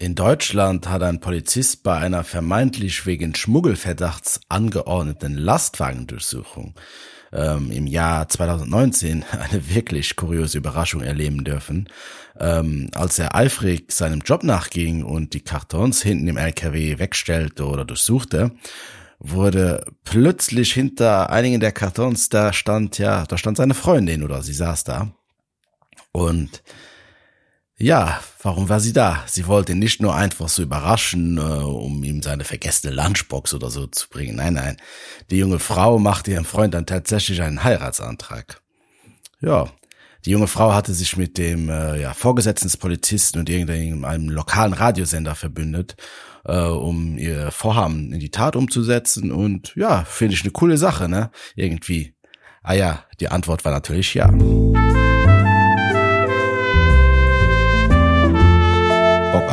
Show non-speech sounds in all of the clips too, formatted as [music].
In Deutschland hat ein Polizist bei einer vermeintlich wegen Schmuggelverdachts angeordneten Lastwagendurchsuchung ähm, im Jahr 2019 [laughs] eine wirklich kuriose Überraschung erleben dürfen. Ähm, als er eifrig seinem Job nachging und die Kartons hinten im LKW wegstellte oder durchsuchte, wurde plötzlich hinter einigen der Kartons, da stand, ja, da stand seine Freundin oder sie saß da. Und ja, warum war sie da? Sie wollte nicht nur einfach so überraschen, äh, um ihm seine vergessene Lunchbox oder so zu bringen. Nein, nein. Die junge Frau machte ihrem Freund dann tatsächlich einen Heiratsantrag. Ja, die junge Frau hatte sich mit dem äh, ja, Vorgesetzten des Polizisten und irgendeinem lokalen Radiosender verbündet, äh, um ihr Vorhaben in die Tat umzusetzen. Und ja, finde ich eine coole Sache, ne? Irgendwie. Ah ja, die Antwort war natürlich ja.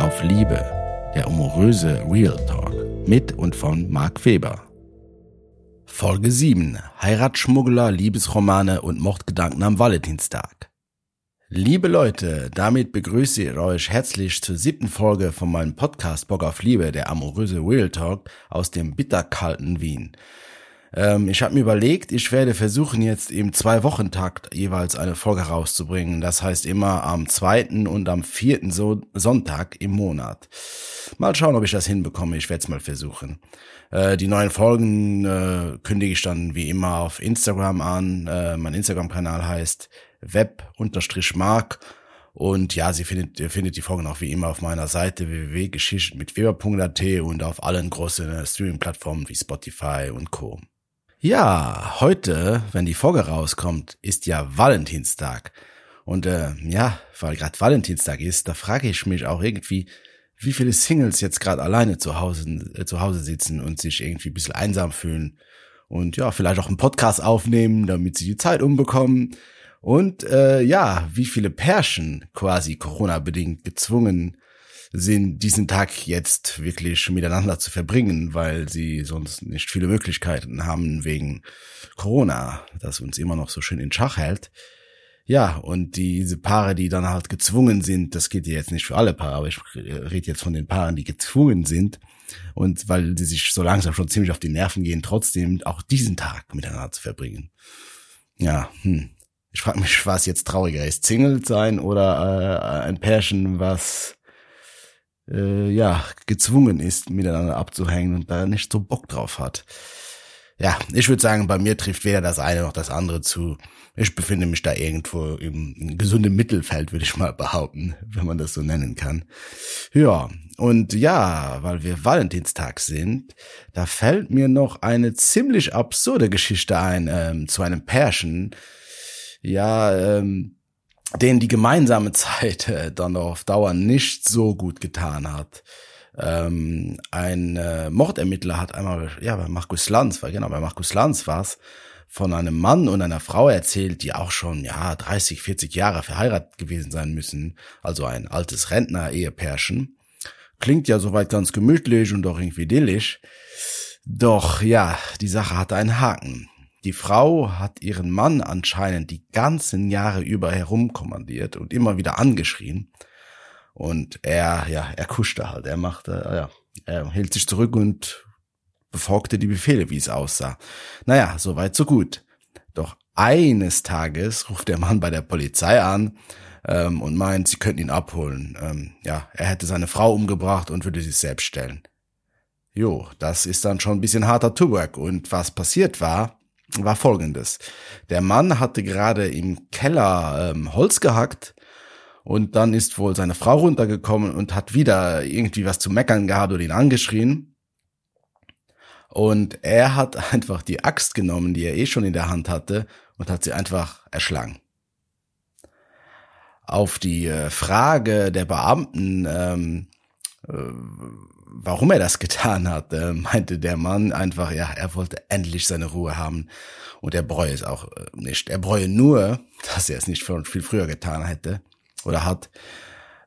Auf Liebe, der amoröse Real Talk mit und von Marc Weber. Folge 7. Heiratsschmuggler, Liebesromane und Mordgedanken am Valentinstag. Liebe Leute, damit begrüße ich euch herzlich zur siebten Folge von meinem Podcast Bock auf Liebe, der amoröse Real Talk aus dem bitterkalten Wien. Ähm, ich habe mir überlegt, ich werde versuchen, jetzt im Zwei-Wochen-Takt jeweils eine Folge rauszubringen. Das heißt immer am zweiten und am vierten so Sonntag im Monat. Mal schauen, ob ich das hinbekomme. Ich werde es mal versuchen. Äh, die neuen Folgen äh, kündige ich dann wie immer auf Instagram an. Äh, mein Instagram-Kanal heißt web-mark. Und ja, sie findet, ihr findet die Folgen auch wie immer auf meiner Seite www.geschichten mit weber.at und auf allen großen Streaming-Plattformen wie Spotify und Co. Ja, heute, wenn die Folge rauskommt, ist ja Valentinstag. Und äh, ja, weil gerade Valentinstag ist, da frage ich mich auch irgendwie, wie viele Singles jetzt gerade alleine zu Hause, äh, zu Hause sitzen und sich irgendwie ein bisschen einsam fühlen. Und ja, vielleicht auch einen Podcast aufnehmen, damit sie die Zeit umbekommen. Und äh, ja, wie viele Pärchen quasi Corona-bedingt gezwungen sind, diesen Tag jetzt wirklich miteinander zu verbringen, weil sie sonst nicht viele Möglichkeiten haben wegen Corona, das uns immer noch so schön in Schach hält. Ja, und diese Paare, die dann halt gezwungen sind, das geht ja jetzt nicht für alle Paare, aber ich rede jetzt von den Paaren, die gezwungen sind und weil sie sich so langsam schon ziemlich auf die Nerven gehen, trotzdem auch diesen Tag miteinander zu verbringen. Ja, hm. Ich frage mich, was jetzt trauriger ist, Single sein oder äh, ein Pärchen, was äh, ja, gezwungen ist, miteinander abzuhängen und da nicht so Bock drauf hat. Ja, ich würde sagen, bei mir trifft weder das eine noch das andere zu. Ich befinde mich da irgendwo im gesunden Mittelfeld, würde ich mal behaupten, wenn man das so nennen kann. Ja, und ja, weil wir Valentinstag sind, da fällt mir noch eine ziemlich absurde Geschichte ein ähm, zu einem Pärchen. Ja, ähm, denen die gemeinsame [laughs] Zeit äh, dann auf Dauer nicht so gut getan hat. Ähm, ein äh, Mordermittler hat einmal, ja, bei Markus Lanz, war genau, bei Markus Lanz war's, von einem Mann und einer Frau erzählt, die auch schon, ja, 30, 40 Jahre verheiratet gewesen sein müssen. Also ein altes Rentner-Ehepärchen. Klingt ja soweit ganz gemütlich und auch irgendwie idyllisch. Doch ja, die Sache hatte einen Haken. Die Frau hat ihren Mann anscheinend die ganzen Jahre über herumkommandiert und immer wieder angeschrien. Und er, ja, er kuschte halt, er machte, ja, er hielt sich zurück und befolgte die Befehle, wie es aussah. Naja, so weit, so gut. Doch eines Tages ruft der Mann bei der Polizei an ähm, und meint, sie könnten ihn abholen. Ähm, ja, er hätte seine Frau umgebracht und würde sich selbst stellen. Jo, das ist dann schon ein bisschen harter Tubak. Und was passiert war, war folgendes. Der Mann hatte gerade im Keller ähm, Holz gehackt und dann ist wohl seine Frau runtergekommen und hat wieder irgendwie was zu meckern gehabt oder ihn angeschrien. Und er hat [laughs] einfach die Axt genommen, die er eh schon in der Hand hatte, und hat sie einfach erschlagen. Auf die äh, Frage der Beamten, ähm, äh, warum er das getan hat, äh, meinte der Mann einfach, ja, er wollte endlich seine Ruhe haben und er bereue es auch äh, nicht. Er bereue nur, dass er es nicht viel früher getan hätte oder hat.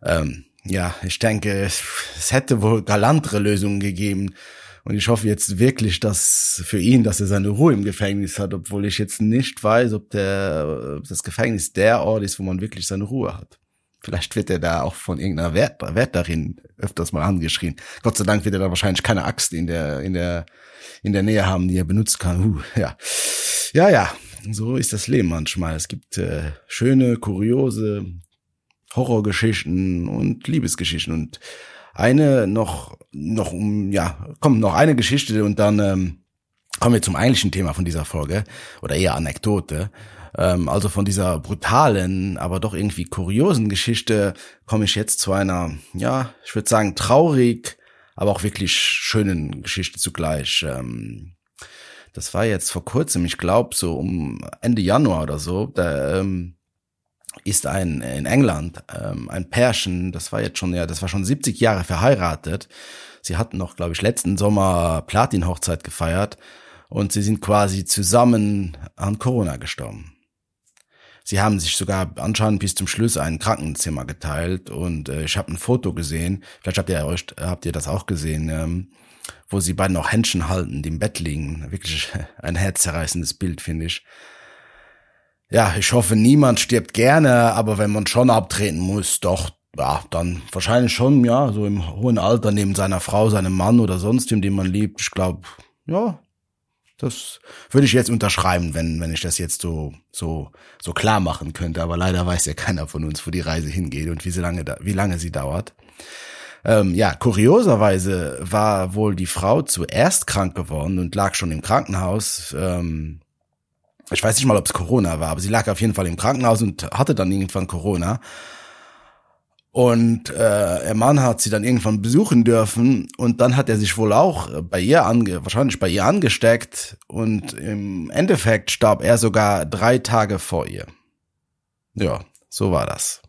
Ähm, ja, ich denke, es hätte wohl galantere Lösungen gegeben. Und ich hoffe jetzt wirklich, dass für ihn, dass er seine Ruhe im Gefängnis hat, obwohl ich jetzt nicht weiß, ob der ob das Gefängnis der Ort ist, wo man wirklich seine Ruhe hat. Vielleicht wird er da auch von irgendeiner Wert, darin öfters mal angeschrien. Gott sei Dank wird er da wahrscheinlich keine Axt in der, in der, in der Nähe haben, die er benutzen kann. Uh, ja. Ja, ja. So ist das Leben manchmal. Es gibt äh, schöne, kuriose Horrorgeschichten und Liebesgeschichten und eine noch, noch um, ja, kommt noch eine Geschichte und dann ähm, kommen wir zum eigentlichen Thema von dieser Folge oder eher Anekdote. Ähm, also von dieser brutalen, aber doch irgendwie kuriosen Geschichte komme ich jetzt zu einer, ja, ich würde sagen traurig, aber auch wirklich schönen Geschichte zugleich. Ähm, das war jetzt vor kurzem, ich glaube so um Ende Januar oder so, da ähm, ist ein in England ähm, ein Pärchen, das war jetzt schon ja, das war schon 70 Jahre verheiratet. Sie hatten noch, glaube ich, letzten Sommer Platin-Hochzeit gefeiert und sie sind quasi zusammen an Corona gestorben. Sie haben sich sogar anscheinend bis zum Schluss ein Krankenzimmer geteilt und äh, ich habe ein Foto gesehen. Vielleicht habt ihr euch habt ihr das auch gesehen, ähm, wo sie beide noch Händchen halten, die im Bett liegen. Wirklich [laughs] ein herzzerreißendes Bild, finde ich. Ja, ich hoffe, niemand stirbt gerne, aber wenn man schon abtreten muss, doch, ja, dann wahrscheinlich schon, ja, so im hohen Alter neben seiner Frau, seinem Mann oder sonst dem, den man liebt. Ich glaube, ja, das würde ich jetzt unterschreiben, wenn, wenn ich das jetzt so, so, so klar machen könnte. Aber leider weiß ja keiner von uns, wo die Reise hingeht und wie, sie lange, wie lange sie dauert. Ähm, ja, kurioserweise war wohl die Frau zuerst krank geworden und lag schon im Krankenhaus. Ähm, ich weiß nicht mal, ob es Corona war, aber sie lag auf jeden Fall im Krankenhaus und hatte dann irgendwann Corona. Und äh, ihr Mann hat sie dann irgendwann besuchen dürfen und dann hat er sich wohl auch bei ihr ange wahrscheinlich bei ihr angesteckt und im Endeffekt starb er sogar drei Tage vor ihr. Ja, so war das.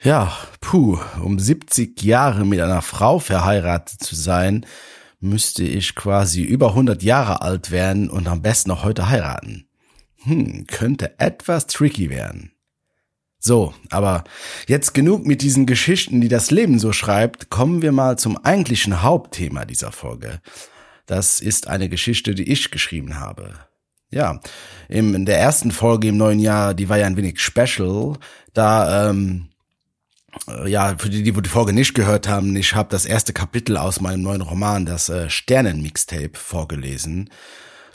Ja, puh, um 70 Jahre mit einer Frau verheiratet zu sein, müsste ich quasi über 100 Jahre alt werden und am besten noch heute heiraten. Hm, könnte etwas tricky werden. So, aber jetzt genug mit diesen Geschichten, die das Leben so schreibt, kommen wir mal zum eigentlichen Hauptthema dieser Folge. Das ist eine Geschichte, die ich geschrieben habe. Ja, in der ersten Folge im neuen Jahr, die war ja ein wenig special, da ähm, ja, für die, die die Folge nicht gehört haben, ich habe das erste Kapitel aus meinem neuen Roman, das äh, Sternen-Mixtape, vorgelesen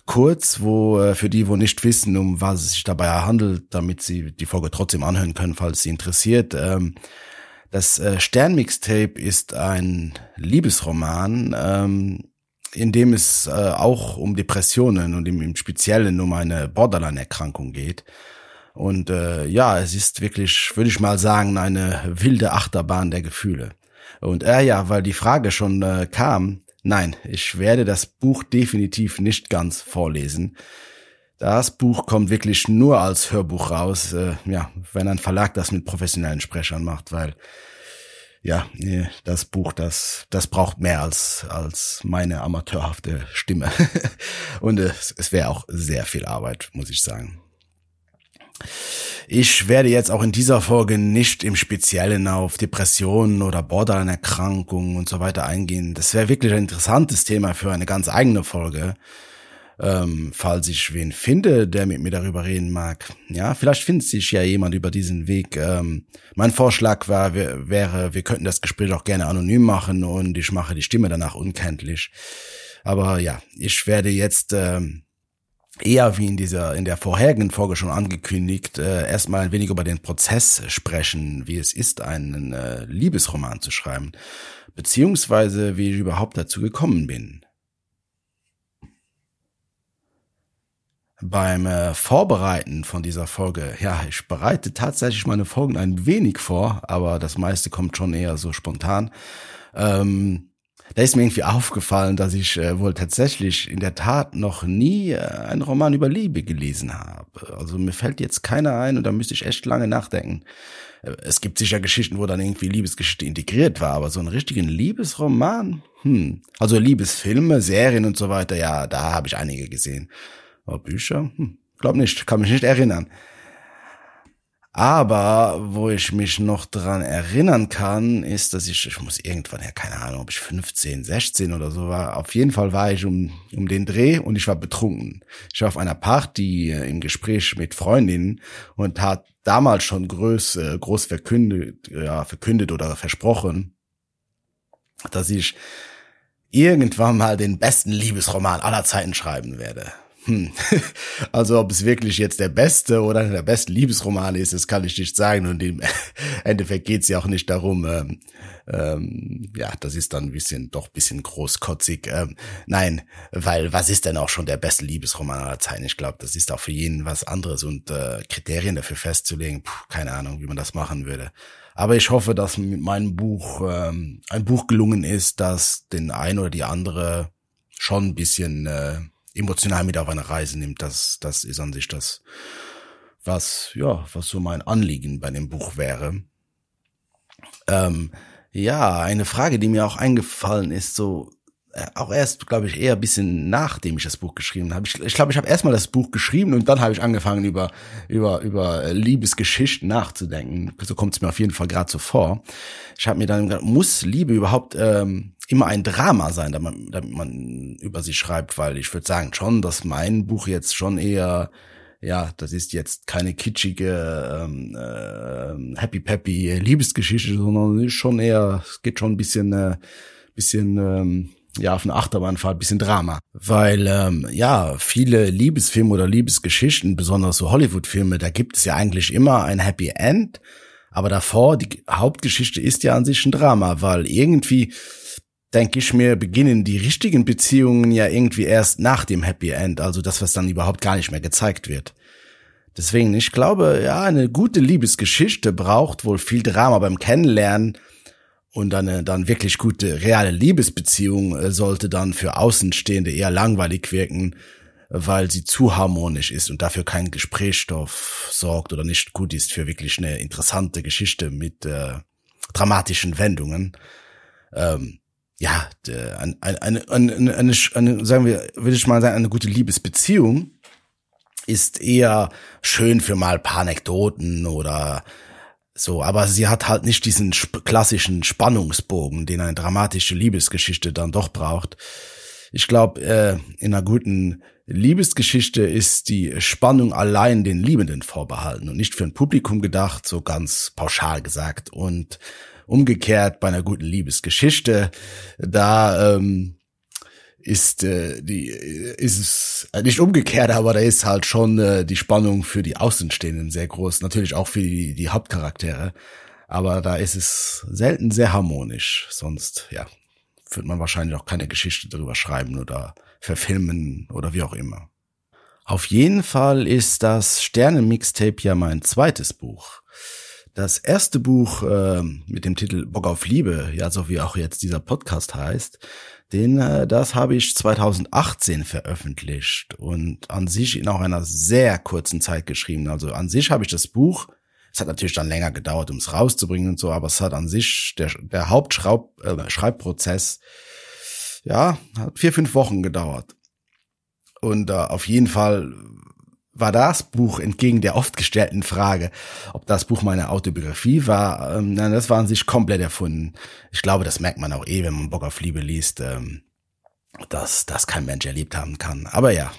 kurz, wo äh, für die, wo nicht wissen, um was es sich dabei handelt, damit sie die Folge trotzdem anhören können, falls sie interessiert. Ähm, das äh, Sternmixtape ist ein Liebesroman, ähm, in dem es äh, auch um Depressionen und im, Speziellen um eine Borderline-Erkrankung geht. Und ja, es ist wirklich, würde ich mal sagen, eine wilde Achterbahn der Gefühle. Und äh, ja, weil die Frage schon äh, kam, Nein, ich werde das Buch definitiv nicht ganz vorlesen. Das Buch kommt wirklich nur als Hörbuch raus, äh, ja, wenn ein Verlag das mit professionellen Sprechern macht, weil ja, das Buch, das, das braucht mehr als, als meine amateurhafte Stimme. [laughs] Und es, es wäre auch sehr viel Arbeit, muss ich sagen. Ich werde jetzt auch in dieser Folge nicht im Speziellen auf Depressionen oder Borderline-Erkrankungen und so weiter eingehen. Das wäre wirklich ein interessantes Thema für eine ganz eigene Folge. Ähm, falls ich wen finde, der mit mir darüber reden mag. Ja, vielleicht findet sich ja jemand über diesen Weg. Ähm, mein Vorschlag war, wäre, wir könnten das Gespräch auch gerne anonym machen und ich mache die Stimme danach unkenntlich. Aber ja, ich werde jetzt ähm, eher wie in dieser in der vorherigen Folge schon angekündigt, äh, erstmal ein wenig über den Prozess sprechen, wie es ist, einen äh, Liebesroman zu schreiben, beziehungsweise wie ich überhaupt dazu gekommen bin. Beim äh, Vorbereiten von dieser Folge, ja, ich bereite tatsächlich meine Folgen ein wenig vor, aber das meiste kommt schon eher so spontan. Ähm, da ist mir irgendwie aufgefallen, dass ich äh, wohl tatsächlich in der Tat noch nie äh, einen Roman über Liebe gelesen habe. Also mir fällt jetzt keiner ein und da müsste ich echt lange nachdenken. Äh, es gibt sicher Geschichten, wo dann irgendwie Liebesgeschichte integriert war, aber so einen richtigen Liebesroman? Hm. Also Liebesfilme, Serien und so weiter, ja, da habe ich einige gesehen. Aber Bücher? Hm. Glaub nicht, kann mich nicht erinnern. Aber wo ich mich noch dran erinnern kann, ist, dass ich, ich muss irgendwann, ja, keine Ahnung, ob ich 15, 16 oder so war. Auf jeden Fall war ich um, um den Dreh und ich war betrunken. Ich war auf einer Party äh, im Gespräch mit Freundinnen und hat damals schon groß, äh, groß verkündet, ja, verkündet oder versprochen, dass ich irgendwann mal den besten Liebesroman aller Zeiten schreiben werde. Hm. [laughs] Also ob es wirklich jetzt der beste oder der beste Liebesroman ist, das kann ich nicht sagen. Und im [laughs] Endeffekt geht es ja auch nicht darum, ähm, ähm, ja, das ist dann ein bisschen, doch ein bisschen großkotzig. Ähm, nein, weil was ist denn auch schon der beste Liebesroman aller Zeiten? Ich glaube, das ist auch für jeden was anderes und äh, Kriterien dafür festzulegen, puh, keine Ahnung, wie man das machen würde. Aber ich hoffe, dass mit meinem Buch ähm, ein Buch gelungen ist, das den ein oder die andere schon ein bisschen äh, emotional mit auf eine Reise nimmt. Das, das ist an sich das, was, ja, was so mein Anliegen bei dem Buch wäre. Ähm, ja, eine Frage, die mir auch eingefallen ist, so auch erst, glaube ich, eher ein bisschen nachdem ich das Buch geschrieben habe. Ich glaube, ich, glaub, ich habe erstmal das Buch geschrieben und dann habe ich angefangen, über, über, über Liebesgeschichten nachzudenken. So kommt es mir auf jeden Fall gerade so vor. Ich habe mir dann gedacht, muss Liebe überhaupt ähm, immer ein Drama sein, damit man, damit man über sie schreibt? Weil ich würde sagen schon, dass mein Buch jetzt schon eher ja, das ist jetzt keine kitschige ähm, äh, Happy Peppy Liebesgeschichte, sondern ist schon eher, es geht schon ein bisschen, äh, bisschen ähm, ja, auf eine Achterbahnfahrt, bisschen Drama. Weil, ähm, ja, viele Liebesfilme oder Liebesgeschichten, besonders so Hollywood-Filme, da gibt es ja eigentlich immer ein Happy End. Aber davor, die Hauptgeschichte ist ja an sich ein Drama, weil irgendwie, denke ich mir, beginnen die richtigen Beziehungen ja irgendwie erst nach dem Happy End. Also das, was dann überhaupt gar nicht mehr gezeigt wird. Deswegen, ich glaube, ja, eine gute Liebesgeschichte braucht wohl viel Drama beim Kennenlernen und eine dann wirklich gute reale Liebesbeziehung äh, sollte dann für Außenstehende eher langweilig wirken, weil sie zu harmonisch ist und dafür kein Gesprächsstoff sorgt oder nicht gut ist für wirklich eine interessante Geschichte mit äh, dramatischen Wendungen. Ähm, ja, eine, eine, eine, eine, eine, sagen wir, würde ich mal sagen, eine gute Liebesbeziehung ist eher schön für mal paar Anekdoten oder so, aber sie hat halt nicht diesen klassischen Spannungsbogen, den eine dramatische Liebesgeschichte dann doch braucht. Ich glaube, äh, in einer guten Liebesgeschichte ist die Spannung allein den Liebenden vorbehalten und nicht für ein Publikum gedacht, so ganz pauschal gesagt. Und umgekehrt bei einer guten Liebesgeschichte, da ähm, ist äh, die ist es äh, nicht umgekehrt, aber da ist halt schon äh, die Spannung für die Außenstehenden sehr groß, natürlich auch für die, die Hauptcharaktere, aber da ist es selten sehr harmonisch, sonst ja, wird man wahrscheinlich auch keine Geschichte darüber schreiben oder verfilmen oder wie auch immer. Auf jeden Fall ist das Sterne-Mixtape ja mein zweites Buch. Das erste Buch äh, mit dem Titel Bock auf Liebe, ja so wie auch jetzt dieser Podcast heißt, den, äh, das habe ich 2018 veröffentlicht und an sich in auch einer sehr kurzen Zeit geschrieben. Also an sich habe ich das Buch, es hat natürlich dann länger gedauert, um es rauszubringen und so, aber es hat an sich der, der Hauptschreibprozess, äh, ja, hat vier, fünf Wochen gedauert. Und äh, auf jeden Fall war das Buch entgegen der oft gestellten Frage, ob das Buch meine Autobiografie war, ähm, nein, das war an sich komplett erfunden. Ich glaube, das merkt man auch eh, wenn man Bock auf Liebe liest, ähm, dass das kein Mensch erlebt haben kann. Aber ja,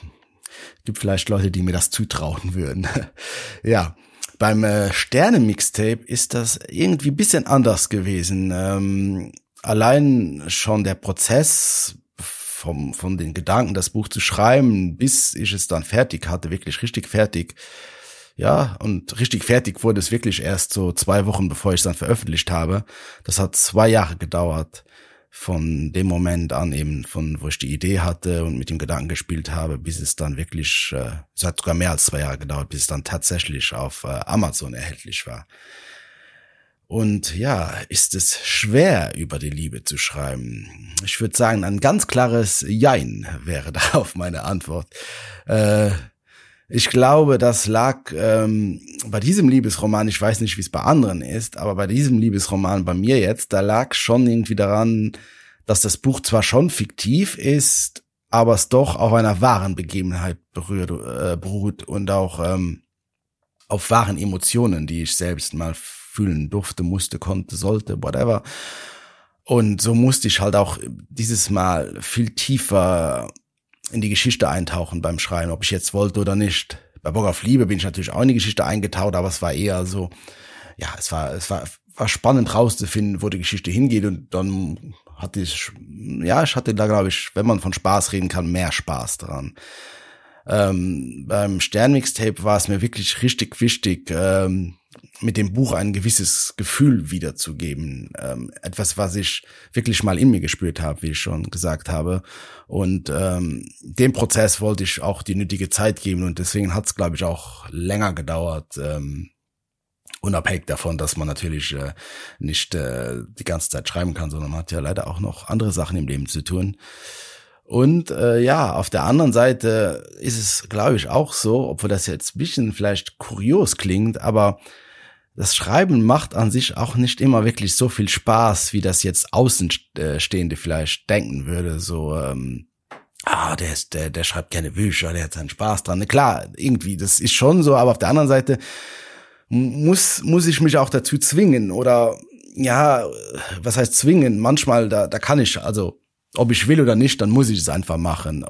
gibt vielleicht Leute, die mir das zutrauen würden. [laughs] ja, beim äh, Sterne-Mixtape ist das irgendwie bisschen anders gewesen. Ähm, allein schon der Prozess vom, von den Gedanken, das Buch zu schreiben, bis ich es dann fertig hatte, wirklich richtig fertig. Ja, und richtig fertig wurde es wirklich erst so zwei Wochen, bevor ich es dann veröffentlicht habe. Das hat zwei Jahre gedauert. Von dem Moment an eben, von wo ich die Idee hatte und mit dem Gedanken gespielt habe, bis es dann wirklich, äh, es hat sogar mehr als zwei Jahre gedauert, bis es dann tatsächlich auf äh, Amazon erhältlich war. Und ja, ist es schwer, über die Liebe zu schreiben? Ich würde sagen, ein ganz klares Jein wäre [laughs] darauf meine Antwort. Äh, ich glaube, das lag ähm, bei diesem Liebesroman, ich weiß nicht, wie es bei anderen ist, aber bei diesem Liebesroman bei mir jetzt, da lag schon irgendwie daran, dass das Buch zwar schon fiktiv ist, aber es doch auf einer wahren Begebenheit berührt, äh, beruht und auch ähm, auf wahren Emotionen, die ich selbst mal fühlen durfte, musste, konnte, sollte, whatever. Und so musste ich halt auch dieses Mal viel tiefer in die Geschichte eintauchen beim Schreiben, ob ich jetzt wollte oder nicht. Bei Bock auf Liebe bin ich natürlich auch in die Geschichte eingetaucht, aber es war eher so, ja, es war, es war, war spannend rauszufinden, wo die Geschichte hingeht und dann hatte ich, ja, ich hatte da, glaube ich, wenn man von Spaß reden kann, mehr Spaß dran. Ähm, beim Sternmixtape war es mir wirklich richtig wichtig, ähm, mit dem Buch ein gewisses Gefühl wiederzugeben. Ähm, etwas, was ich wirklich mal in mir gespürt habe, wie ich schon gesagt habe. Und ähm, dem Prozess wollte ich auch die nötige Zeit geben und deswegen hat es, glaube ich, auch länger gedauert. Ähm, unabhängig davon, dass man natürlich äh, nicht äh, die ganze Zeit schreiben kann, sondern man hat ja leider auch noch andere Sachen im Leben zu tun. Und äh, ja, auf der anderen Seite ist es, glaube ich, auch so, obwohl das jetzt bisschen vielleicht kurios klingt, aber das Schreiben macht an sich auch nicht immer wirklich so viel Spaß, wie das jetzt Außenstehende vielleicht denken würde. So, ähm, ah, der ist, der, der schreibt keine Bücher, der hat seinen Spaß dran. Klar, irgendwie, das ist schon so, aber auf der anderen Seite muss, muss ich mich auch dazu zwingen oder ja, was heißt zwingen? Manchmal, da, da kann ich, also ob ich will oder nicht, dann muss ich es einfach machen.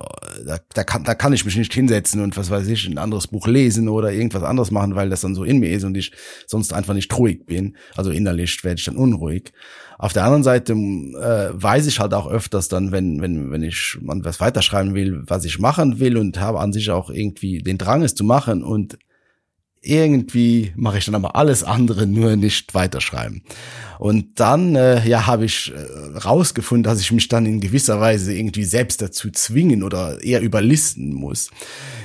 Da, da, kann, da kann ich mich nicht hinsetzen und was weiß ich, ein anderes Buch lesen oder irgendwas anderes machen, weil das dann so in mir ist und ich sonst einfach nicht ruhig bin. Also innerlich werde ich dann unruhig. Auf der anderen Seite äh, weiß ich halt auch öfters dann, wenn, wenn, wenn ich man was weiterschreiben will, was ich machen will und habe an sich auch irgendwie den Drang, es zu machen und irgendwie mache ich dann aber alles andere, nur nicht weiterschreiben. Und dann, äh, ja, habe ich äh, rausgefunden, dass ich mich dann in gewisser Weise irgendwie selbst dazu zwingen oder eher überlisten muss.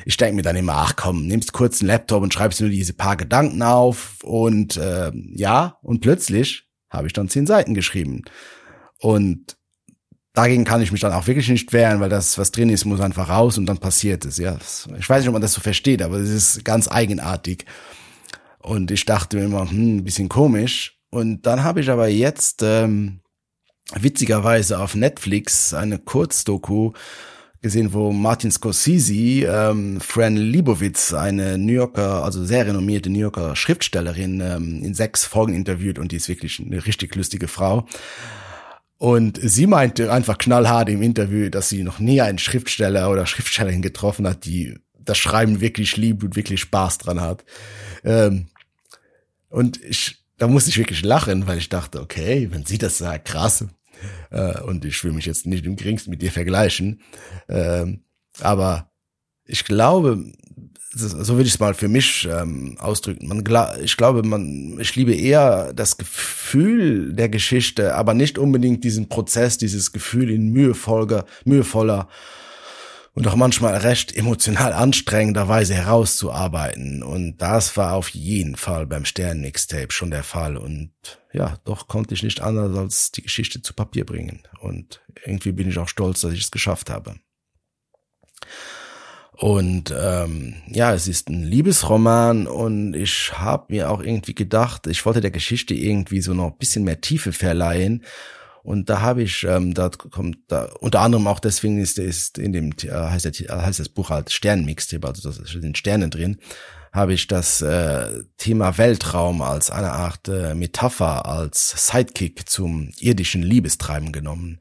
Ich denke mir dann immer, ach komm, nimmst kurz einen Laptop und schreibst nur diese paar Gedanken auf und äh, ja, und plötzlich habe ich dann zehn Seiten geschrieben. Und dagegen kann ich mich dann auch wirklich nicht wehren, weil das, was drin ist, muss einfach raus und dann passiert es. Ja, ich weiß nicht, ob man das so versteht, aber es ist ganz eigenartig. Und ich dachte mir immer, hm, ein bisschen komisch. Und dann habe ich aber jetzt ähm, witzigerweise auf Netflix eine Kurzdoku gesehen, wo Martin Scorsese ähm, Fran Libowitz, eine New Yorker, also sehr renommierte New Yorker Schriftstellerin, ähm, in sechs Folgen interviewt und die ist wirklich eine richtig lustige Frau. Und sie meinte einfach knallhart im Interview, dass sie noch nie einen Schriftsteller oder Schriftstellerin getroffen hat, die das Schreiben wirklich liebt und wirklich Spaß dran hat. Ähm, und ich, da musste ich wirklich lachen, weil ich dachte, okay, wenn sie das sagt, krass. Äh, und ich will mich jetzt nicht im geringsten mit dir vergleichen. Ähm, aber ich glaube, so würde ich es mal für mich ähm, ausdrücken. Man, ich glaube, man, ich liebe eher das Gefühl der Geschichte, aber nicht unbedingt diesen Prozess, dieses Gefühl in mühevoller, mühevoller und auch manchmal recht emotional anstrengender Weise herauszuarbeiten. Und das war auf jeden Fall beim Stern-Mixtape schon der Fall. Und ja, doch konnte ich nicht anders als die Geschichte zu Papier bringen. Und irgendwie bin ich auch stolz, dass ich es geschafft habe. Und ähm, ja, es ist ein Liebesroman und ich habe mir auch irgendwie gedacht, ich wollte der Geschichte irgendwie so noch ein bisschen mehr Tiefe verleihen. Und da habe ich, ähm, da kommt da unter anderem auch deswegen ist, ist in dem äh, heißt, der, heißt das Buch halt Sternmixtape, also da sind Sterne drin, habe ich das äh, Thema Weltraum als eine Art äh, Metapher, als Sidekick zum irdischen Liebestreiben genommen.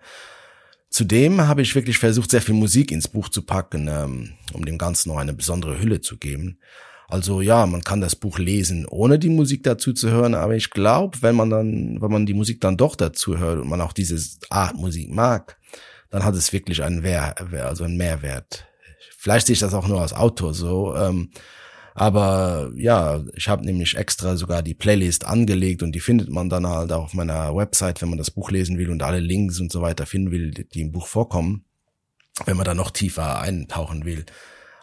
Zudem habe ich wirklich versucht, sehr viel Musik ins Buch zu packen, ähm, um dem Ganzen noch eine besondere Hülle zu geben. Also ja, man kann das Buch lesen, ohne die Musik dazu zu hören, aber ich glaube, wenn man dann, wenn man die Musik dann doch dazu hört und man auch diese Art Musik mag, dann hat es wirklich einen Wert, also einen Mehrwert. Vielleicht sehe ich das auch nur als Autor so. Ähm, aber ja, ich habe nämlich extra sogar die Playlist angelegt und die findet man dann halt auch auf meiner Website, wenn man das Buch lesen will und alle Links und so weiter finden will, die im Buch vorkommen, wenn man da noch tiefer eintauchen will.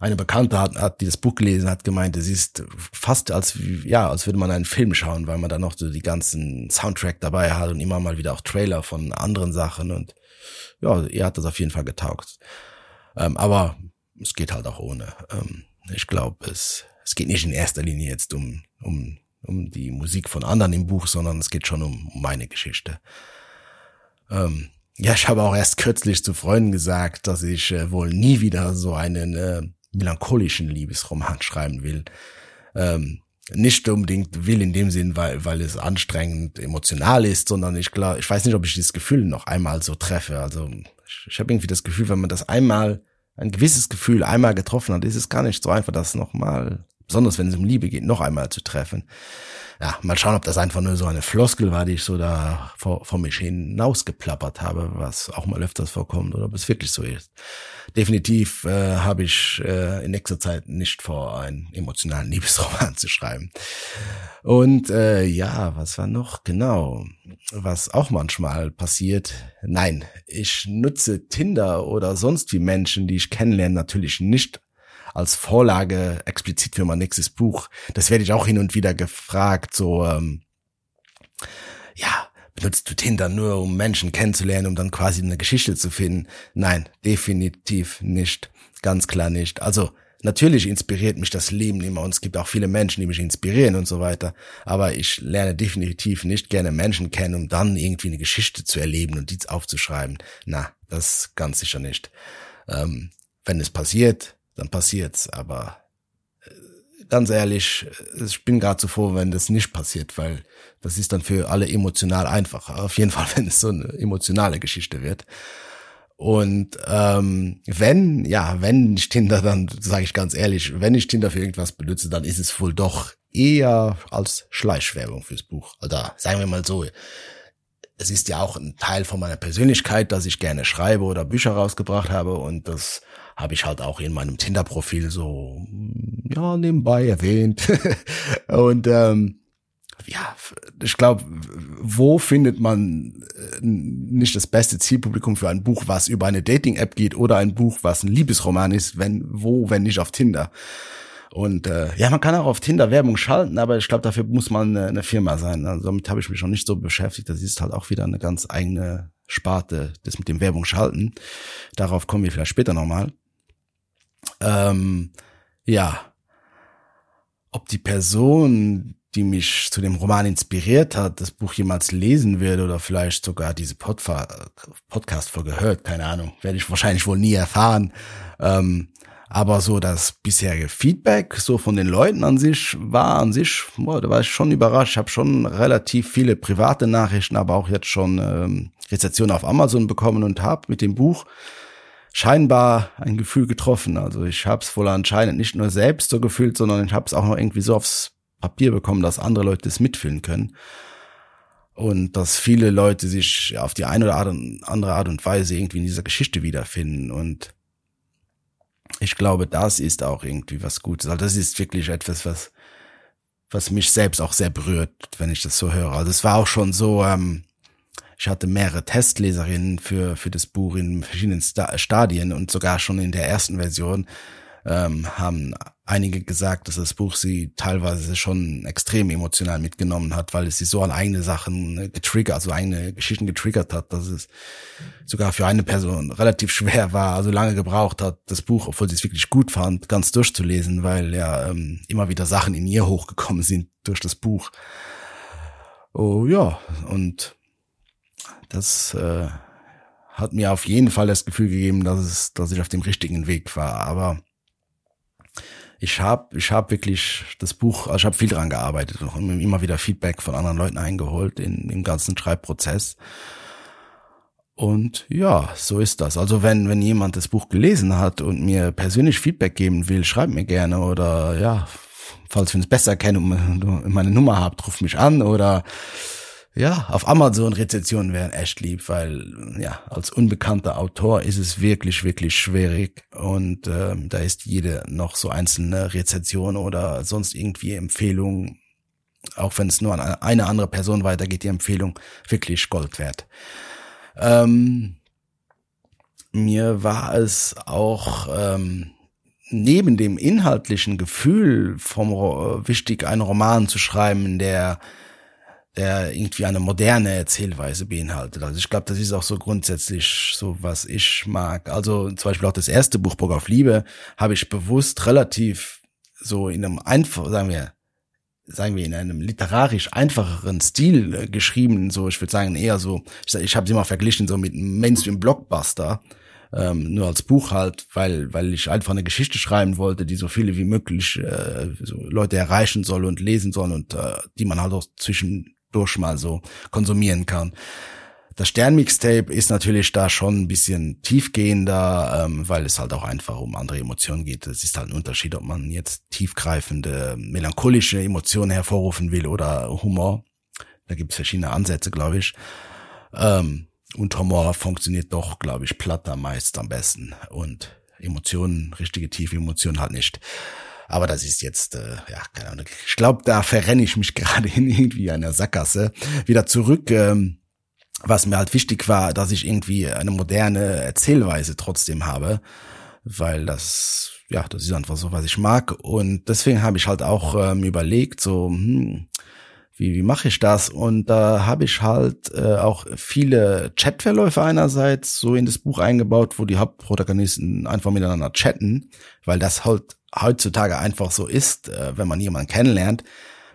Eine Bekannte hat, hat dieses Buch gelesen, hat gemeint, es ist fast als ja, als würde man einen Film schauen, weil man da noch so die ganzen Soundtrack dabei hat und immer mal wieder auch Trailer von anderen Sachen und ja, ihr hat das auf jeden Fall getaugt. Ähm, aber es geht halt auch ohne. Ähm, ich glaube, es es geht nicht in erster Linie jetzt um, um, um die Musik von anderen im Buch, sondern es geht schon um, meine Geschichte. Ähm, ja, ich habe auch erst kürzlich zu Freunden gesagt, dass ich äh, wohl nie wieder so einen äh, melancholischen Liebesroman schreiben will. Ähm, nicht unbedingt will in dem Sinn, weil, weil es anstrengend emotional ist, sondern ich glaube, ich weiß nicht, ob ich dieses Gefühl noch einmal so treffe. Also ich, ich habe irgendwie das Gefühl, wenn man das einmal, ein gewisses Gefühl einmal getroffen hat, ist es gar nicht so einfach, das nochmal, besonders wenn es um Liebe geht, noch einmal zu treffen ja, mal schauen, ob das einfach nur so eine Floskel war, die ich so da vor, vor mich hinausgeplappert habe, was auch mal öfters vorkommt oder ob es wirklich so ist. Definitiv äh, habe ich äh, in nächster Zeit nicht vor, einen emotionalen Liebesroman zu schreiben. Und äh, ja, was war noch genau? Was auch manchmal passiert. Nein, ich nutze Tinder oder sonst wie Menschen, die ich kennenlerne, natürlich nicht als Vorlage explizit für mein nächstes Buch. Das werde ich auch hin und wieder gefragt, so, ähm, ja, benutzt du Tinder nur, um Menschen kennenzulernen, um dann quasi eine Geschichte zu finden? Nein, definitiv nicht. Ganz klar nicht. Also, natürlich inspiriert mich das Leben immer und es gibt auch viele Menschen, die mich inspirieren und so weiter. Aber ich lerne definitiv nicht gerne Menschen kennen, um dann irgendwie eine Geschichte zu erleben und die aufzuschreiben. Na, das ganz sicher nicht. Ähm, wenn es passiert, dann passiert's. Aber äh, ganz ehrlich, ich bin gerade so froh, wenn das nicht passiert, weil das ist dann für alle emotional einfacher. Auf jeden [laughs] Fall, wenn es so eine emotionale Geschichte wird. Und ähm, wenn, ja, wenn ich Tinder dann, sage ich ganz ehrlich, wenn ich Tinder für irgendwas benutze, dann ist es wohl doch eher als Schleichwerbung fürs Buch. Oder sagen wir mal so, es ist ja auch ein Teil von meiner Persönlichkeit, dass ich gerne schreibe oder Bücher rausgebracht habe und das habe ich halt auch in meinem Tinder-Profil so ja nebenbei erwähnt. [laughs] und ähm, ja, ich glaube, wo findet man äh, nicht das beste Zielpublikum für ein Buch, was über eine Dating-App geht oder ein Buch, was ein Liebesroman ist, wenn, wo, wenn nicht auf Tinder? Und äh, ja, man kann auch auf Tinder Werbung schalten, aber ich glaube, dafür muss man eine, eine Firma sein. Also damit habe ich mich noch nicht so beschäftigt. Das ist halt auch wieder eine ganz eigene Sparte, das mit dem Werbung schalten. Darauf kommen wir vielleicht später nochmal. Ähm, ja, ob die Person, die mich zu dem Roman inspiriert hat, das Buch jemals lesen wird oder vielleicht sogar diese Podcast-Folge hört, keine Ahnung, werde ich wahrscheinlich wohl nie erfahren. Ähm, aber so das bisherige Feedback so von den Leuten an sich war an sich, boah, da war ich schon überrascht. Ich habe schon relativ viele private Nachrichten, aber auch jetzt schon ähm, Rezensionen auf Amazon bekommen und habe mit dem Buch scheinbar ein Gefühl getroffen. Also ich habe es wohl anscheinend nicht nur selbst so gefühlt, sondern ich habe es auch noch irgendwie so aufs Papier bekommen, dass andere Leute es mitfühlen können. Und dass viele Leute sich auf die eine oder andere Art und Weise irgendwie in dieser Geschichte wiederfinden. Und ich glaube, das ist auch irgendwie was Gutes. Also das ist wirklich etwas, was, was mich selbst auch sehr berührt, wenn ich das so höre. Also es war auch schon so, ähm, ich hatte mehrere Testleserinnen für, für das Buch in verschiedenen Sta Stadien und sogar schon in der ersten Version ähm, haben einige gesagt, dass das Buch sie teilweise schon extrem emotional mitgenommen hat, weil es sie so an eigene Sachen getriggert, also eigene Geschichten getriggert hat, dass es sogar für eine Person relativ schwer war, also lange gebraucht hat, das Buch, obwohl sie es wirklich gut fand, ganz durchzulesen, weil ja ähm, immer wieder Sachen in ihr hochgekommen sind durch das Buch. Oh ja, und das äh, hat mir auf jeden Fall das Gefühl gegeben, dass es, dass ich auf dem richtigen Weg war. Aber ich habe ich hab wirklich das Buch, also ich habe viel dran gearbeitet und immer wieder Feedback von anderen Leuten eingeholt in, im ganzen Schreibprozess. Und ja, so ist das. Also wenn, wenn jemand das Buch gelesen hat und mir persönlich Feedback geben will, schreibt mir gerne oder ja, falls wir uns besser kennen und meine Nummer habt, ruft mich an oder ja, auf Amazon Rezensionen wären echt lieb, weil ja, als unbekannter Autor ist es wirklich, wirklich schwierig und äh, da ist jede noch so einzelne Rezension oder sonst irgendwie Empfehlung, auch wenn es nur an eine andere Person weitergeht, die Empfehlung wirklich Gold wert. Ähm, mir war es auch ähm, neben dem inhaltlichen Gefühl vom wichtig, einen Roman zu schreiben, der der irgendwie eine moderne Erzählweise beinhaltet. Also ich glaube, das ist auch so grundsätzlich so, was ich mag. Also zum Beispiel auch das erste Buch Bock auf Liebe habe ich bewusst relativ so in einem einfach, sagen wir, sagen wir in einem literarisch einfacheren Stil äh, geschrieben. So, ich würde sagen eher so, ich, ich habe sie mal verglichen so mit einem Mainstream Blockbuster ähm, nur als Buch halt, weil, weil ich einfach eine Geschichte schreiben wollte, die so viele wie möglich äh, so Leute erreichen soll und lesen soll und äh, die man halt auch zwischendurch mal so konsumieren kann. Das Sternmixtape ist natürlich da schon ein bisschen tiefgehender, ähm, weil es halt auch einfach um andere Emotionen geht. Es ist halt ein Unterschied, ob man jetzt tiefgreifende, melancholische Emotionen hervorrufen will oder Humor. Da gibt es verschiedene Ansätze, glaube ich. Ähm, und Humor funktioniert doch, glaube ich, platter meist am besten. Und Emotionen, richtige tiefe Emotionen halt nicht. Aber das ist jetzt, äh, ja, keine Ahnung. Ich glaube, da verrenne ich mich [laughs] gerade in irgendwie einer Sackgasse. Wieder zurück. Ähm, was mir halt wichtig war, dass ich irgendwie eine moderne Erzählweise trotzdem habe, weil das, ja, das ist einfach so, was ich mag. Und deswegen habe ich halt auch ähm, überlegt, so, hm, wie, wie mache ich das? Und da habe ich halt äh, auch viele Chatverläufe einerseits so in das Buch eingebaut, wo die Hauptprotagonisten einfach miteinander chatten, weil das halt heutzutage einfach so ist, äh, wenn man jemanden kennenlernt,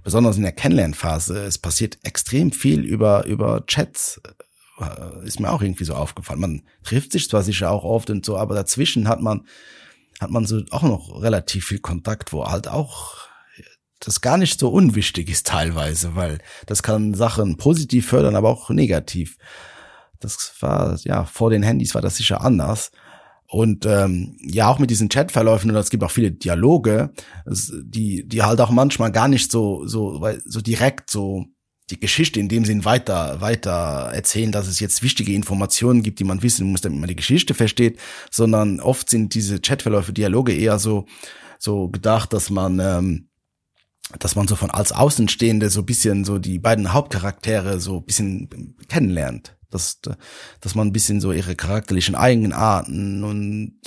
besonders in der Kennenlernphase, es passiert extrem viel über, über Chats. Äh, ist mir auch irgendwie so aufgefallen. Man trifft sich zwar sicher auch oft und so, aber dazwischen hat man, hat man so auch noch relativ viel Kontakt, wo halt auch das gar nicht so unwichtig ist teilweise, weil das kann Sachen positiv fördern, aber auch negativ. Das war, ja, vor den Handys war das sicher anders. Und ähm, ja, auch mit diesen Chatverläufen, und es gibt auch viele Dialoge, die, die halt auch manchmal gar nicht so, so, so direkt so die Geschichte in dem Sinn weiter, weiter erzählen, dass es jetzt wichtige Informationen gibt, die man wissen muss, damit man die Geschichte versteht, sondern oft sind diese Chatverläufe, Dialoge eher so, so gedacht, dass man, ähm, dass man so von als Außenstehende so bisschen so die beiden Hauptcharaktere so bisschen kennenlernt dass, dass man ein bisschen so ihre charakterlichen Eigenarten und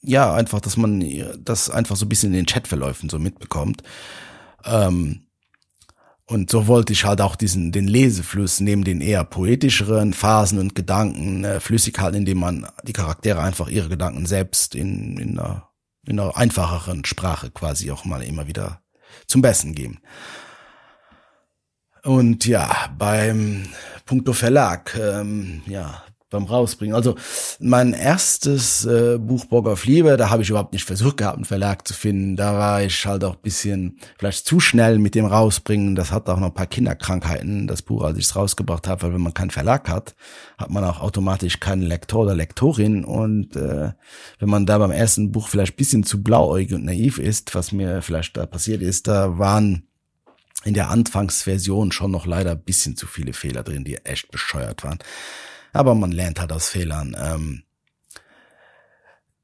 ja, einfach, dass man das einfach so ein bisschen in den Chatverläufen so mitbekommt. Ähm, und so wollte ich halt auch diesen, den Lesefluss neben den eher poetischeren Phasen und Gedanken äh, flüssig halten, indem man die Charaktere einfach ihre Gedanken selbst in, in, einer, in einer einfacheren Sprache quasi auch mal immer wieder zum Besten geben. Und ja, beim Punkto Verlag, ähm, ja, beim Rausbringen. Also mein erstes äh, Buch Bock auf Liebe, da habe ich überhaupt nicht versucht gehabt, einen Verlag zu finden. Da war ich halt auch bisschen vielleicht zu schnell mit dem Rausbringen. Das hat auch noch ein paar Kinderkrankheiten, das Buch, als ich es rausgebracht habe, weil wenn man keinen Verlag hat, hat man auch automatisch keinen Lektor oder Lektorin. Und äh, wenn man da beim ersten Buch vielleicht bisschen zu blauäugig und naiv ist, was mir vielleicht da passiert ist, da waren in der Anfangsversion schon noch leider bisschen zu viele Fehler drin, die echt bescheuert waren. Aber man lernt halt aus Fehlern. Ähm,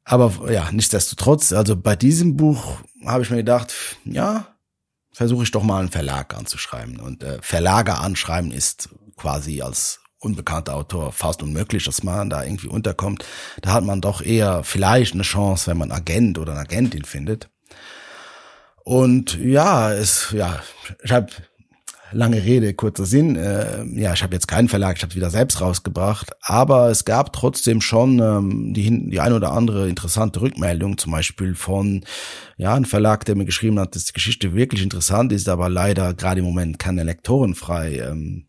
aber ja, nichtsdestotrotz, also bei diesem Buch habe ich mir gedacht, ja, versuche ich doch mal einen Verlag anzuschreiben. Und äh, Verlage anschreiben ist quasi als unbekannter Autor fast unmöglich, dass man da irgendwie unterkommt. Da hat man doch eher vielleicht eine Chance, wenn man Agent oder eine Agentin findet. Und ja, es, ja, ich habe lange Rede, kurzer Sinn. Äh, ja, ich habe jetzt keinen Verlag, ich habe wieder selbst rausgebracht, aber es gab trotzdem schon ähm, die, die ein oder andere interessante Rückmeldung, zum Beispiel von ja, ein Verlag, der mir geschrieben hat, dass die Geschichte wirklich interessant ist, aber leider gerade im Moment keine Lektoren frei ähm,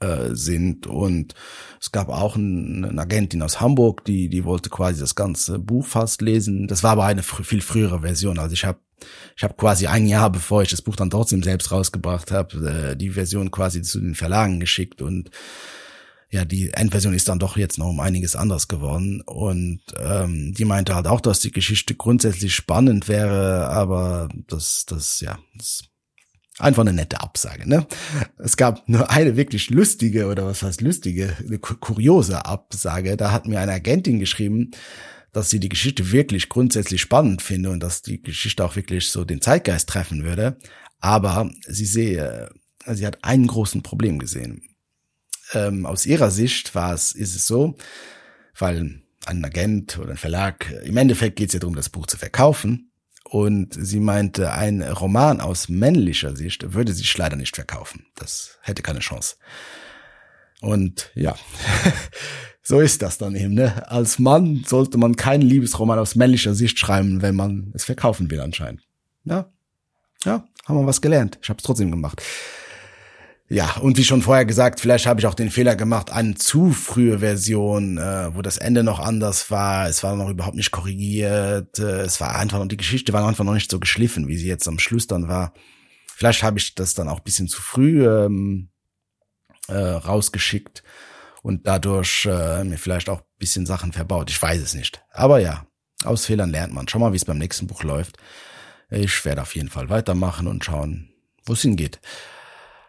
äh, sind. Und es gab auch eine, eine Agentin aus Hamburg, die, die wollte quasi das ganze Buch fast lesen. Das war aber eine fr viel frühere Version. Also ich habe ich habe quasi ein Jahr, bevor ich das Buch dann trotzdem selbst rausgebracht habe, äh, die Version quasi zu den Verlagen geschickt und ja, die Endversion ist dann doch jetzt noch um einiges anders geworden. Und ähm, die meinte halt auch, dass die Geschichte grundsätzlich spannend wäre, aber das, das, ja, das einfach eine nette Absage. Ne? Es gab nur eine wirklich lustige oder was heißt lustige, eine kuriose Absage. Da hat mir eine Agentin geschrieben, dass sie die Geschichte wirklich grundsätzlich spannend finde und dass die Geschichte auch wirklich so den Zeitgeist treffen würde. Aber sie sehe, sie hat einen großen Problem gesehen. Ähm, aus ihrer Sicht war es, ist es so, weil ein Agent oder ein Verlag, im Endeffekt geht es ja darum, das Buch zu verkaufen. Und sie meinte, ein Roman aus männlicher Sicht würde sich leider nicht verkaufen. Das hätte keine Chance. Und ja, [laughs] so ist das dann eben. Ne? Als Mann sollte man keinen Liebesroman aus männlicher Sicht schreiben, wenn man es verkaufen will anscheinend. Ja, ja, haben wir was gelernt. Ich habe es trotzdem gemacht. Ja, und wie schon vorher gesagt, vielleicht habe ich auch den Fehler gemacht, eine zu frühe Version, äh, wo das Ende noch anders war, es war noch überhaupt nicht korrigiert, äh, es war einfach noch, die Geschichte war einfach noch nicht so geschliffen, wie sie jetzt am Schluss dann war. Vielleicht habe ich das dann auch bisschen zu früh ähm, äh, rausgeschickt und dadurch äh, mir vielleicht auch bisschen Sachen verbaut. Ich weiß es nicht. Aber ja, aus Fehlern lernt man. Schau mal, wie es beim nächsten Buch läuft. Ich werde auf jeden Fall weitermachen und schauen, wo es hingeht.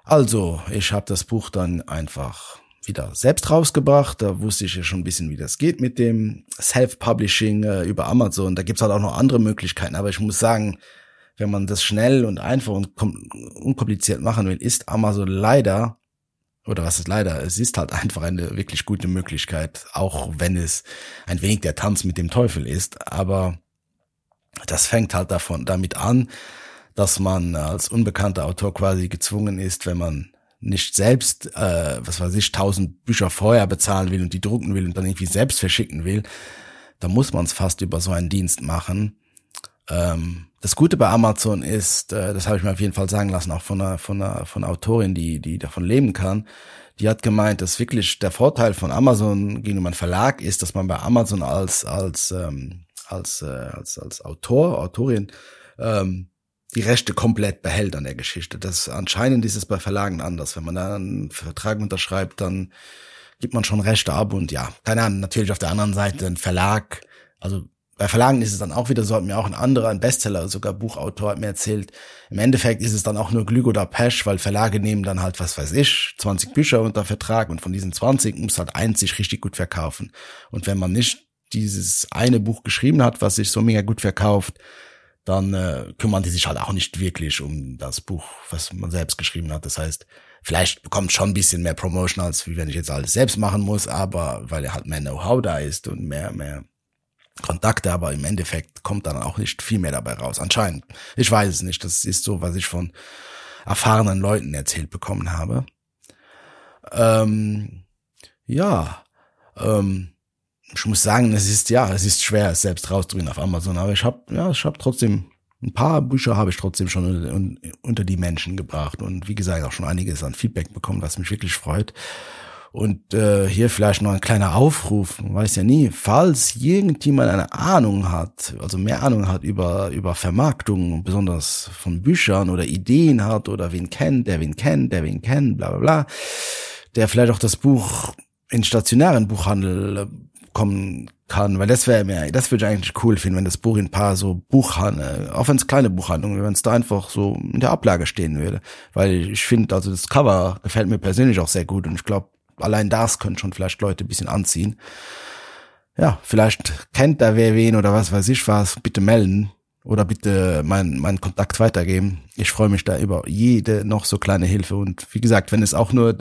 Also, ich habe das Buch dann einfach wieder selbst rausgebracht. Da wusste ich ja schon ein bisschen, wie das geht mit dem Self-Publishing äh, über Amazon. Da gibt's halt auch noch andere Möglichkeiten. Aber ich muss sagen, wenn man das schnell und einfach und unkompliziert machen will, ist Amazon leider, oder was ist leider, es ist halt [laughs] einfach eine wirklich gute Möglichkeit, auch wenn es ein wenig der Tanz mit dem Teufel ist. Aber das fängt halt davon damit an, dass man als unbekannter Autor quasi gezwungen ist, wenn man nicht selbst, äh, was weiß ich, tausend Bücher vorher bezahlen will und die drucken will und dann irgendwie selbst verschicken will, dann muss man es fast über so einen Dienst machen. Ähm, das Gute bei Amazon ist, äh, das habe ich mir auf jeden Fall sagen lassen, auch von einer, von einer, von einer Autorin, die, die davon leben kann, die hat gemeint, dass wirklich der Vorteil von Amazon gegenüber einem Verlag ist, dass man bei Amazon als, als, ähm, als, äh, als, als Autor, Autorin, ähm, die Rechte komplett behält an der Geschichte. Das anscheinend ist es bei Verlagen anders. Wenn man da einen Vertrag unterschreibt, dann gibt man schon Rechte ab und ja, keine Ahnung, natürlich auf der anderen Seite ein Verlag, also bei Verlagen ist es dann auch wieder so, hat mir auch ein anderer, ein Bestseller, sogar Buchautor hat mir erzählt, im Endeffekt ist es dann auch nur Glück oder Pech, weil Verlage nehmen dann halt, was weiß ich, 20 Bücher unter Vertrag und von diesen 20 muss halt eins sich richtig gut verkaufen. Und wenn man nicht dieses eine Buch geschrieben hat, was sich so mega gut verkauft, dann äh, kümmern die sich halt auch nicht wirklich um das Buch, was man selbst geschrieben hat. Das heißt, vielleicht bekommt schon ein bisschen mehr Promotion, als wie wenn ich jetzt alles selbst machen muss, aber weil er halt mehr Know-how da ist und mehr, mehr Kontakte, aber im Endeffekt kommt dann auch nicht viel mehr dabei raus. Anscheinend. Ich weiß es nicht. Das ist so, was ich von erfahrenen Leuten erzählt bekommen habe. Ähm, ja, ähm, ich muss sagen, es ist ja, es ist schwer, es selbst rauszubringen auf Amazon, aber ich habe ja, ich habe trotzdem ein paar Bücher habe ich trotzdem schon unter die Menschen gebracht und wie gesagt auch schon einiges an Feedback bekommen, was mich wirklich freut. Und äh, hier vielleicht noch ein kleiner Aufruf, man weiß ja nie, falls irgendjemand eine Ahnung hat, also mehr Ahnung hat über, über Vermarktung, besonders von Büchern oder Ideen hat oder wen kennt, der wen kennt, der wen kennt, bla bla bla, der vielleicht auch das Buch in stationären Buchhandel kommen kann, weil das wäre mir, das würde ich eigentlich cool finden, wenn das Buch in paar so Buchhandlungen, auch wenn es kleine Buchhandlungen, wenn es da einfach so in der Ablage stehen würde, weil ich finde, also das Cover gefällt mir persönlich auch sehr gut und ich glaube, allein das können schon vielleicht Leute ein bisschen anziehen. Ja, vielleicht kennt da wer wen oder was weiß ich was, bitte melden oder bitte meinen mein Kontakt weitergeben. Ich freue mich da über jede noch so kleine Hilfe und wie gesagt, wenn es auch nur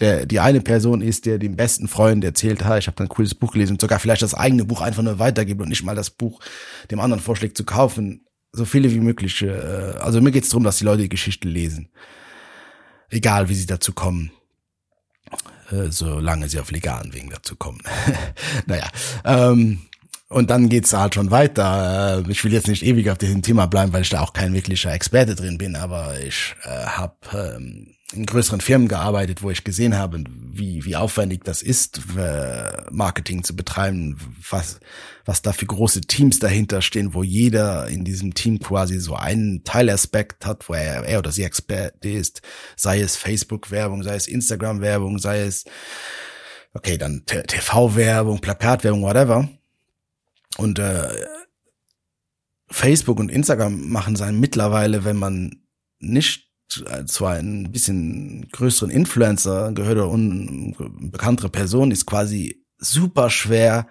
der die eine Person ist, der dem besten Freund erzählt, ha, ich habe ein cooles Buch gelesen und sogar vielleicht das eigene Buch einfach nur weitergibt und nicht mal das Buch dem anderen vorschlägt zu kaufen, so viele wie möglich. Äh, also mir geht's darum, dass die Leute die Geschichte lesen, egal wie sie dazu kommen, solange sie auf legalen Wegen dazu kommen. [laughs] naja. Ähm, und dann geht's halt schon weiter. Äh, ich will jetzt nicht ewig auf diesem Thema bleiben, weil ich da auch kein wirklicher Experte drin bin, aber ich äh, habe ähm, in größeren Firmen gearbeitet, wo ich gesehen habe, wie, wie aufwendig das ist, äh, Marketing zu betreiben, was, was da für große Teams dahinter stehen, wo jeder in diesem Team quasi so einen Teilaspekt hat, wo er, er oder sie Experte ist, sei es Facebook-Werbung, sei es Instagram-Werbung, sei es, okay, dann TV-Werbung, Plakatwerbung, whatever. Und äh, Facebook und Instagram machen sein mittlerweile, wenn man nicht zu einem bisschen größeren Influencer gehört oder unbekanntere Person, ist quasi super schwer,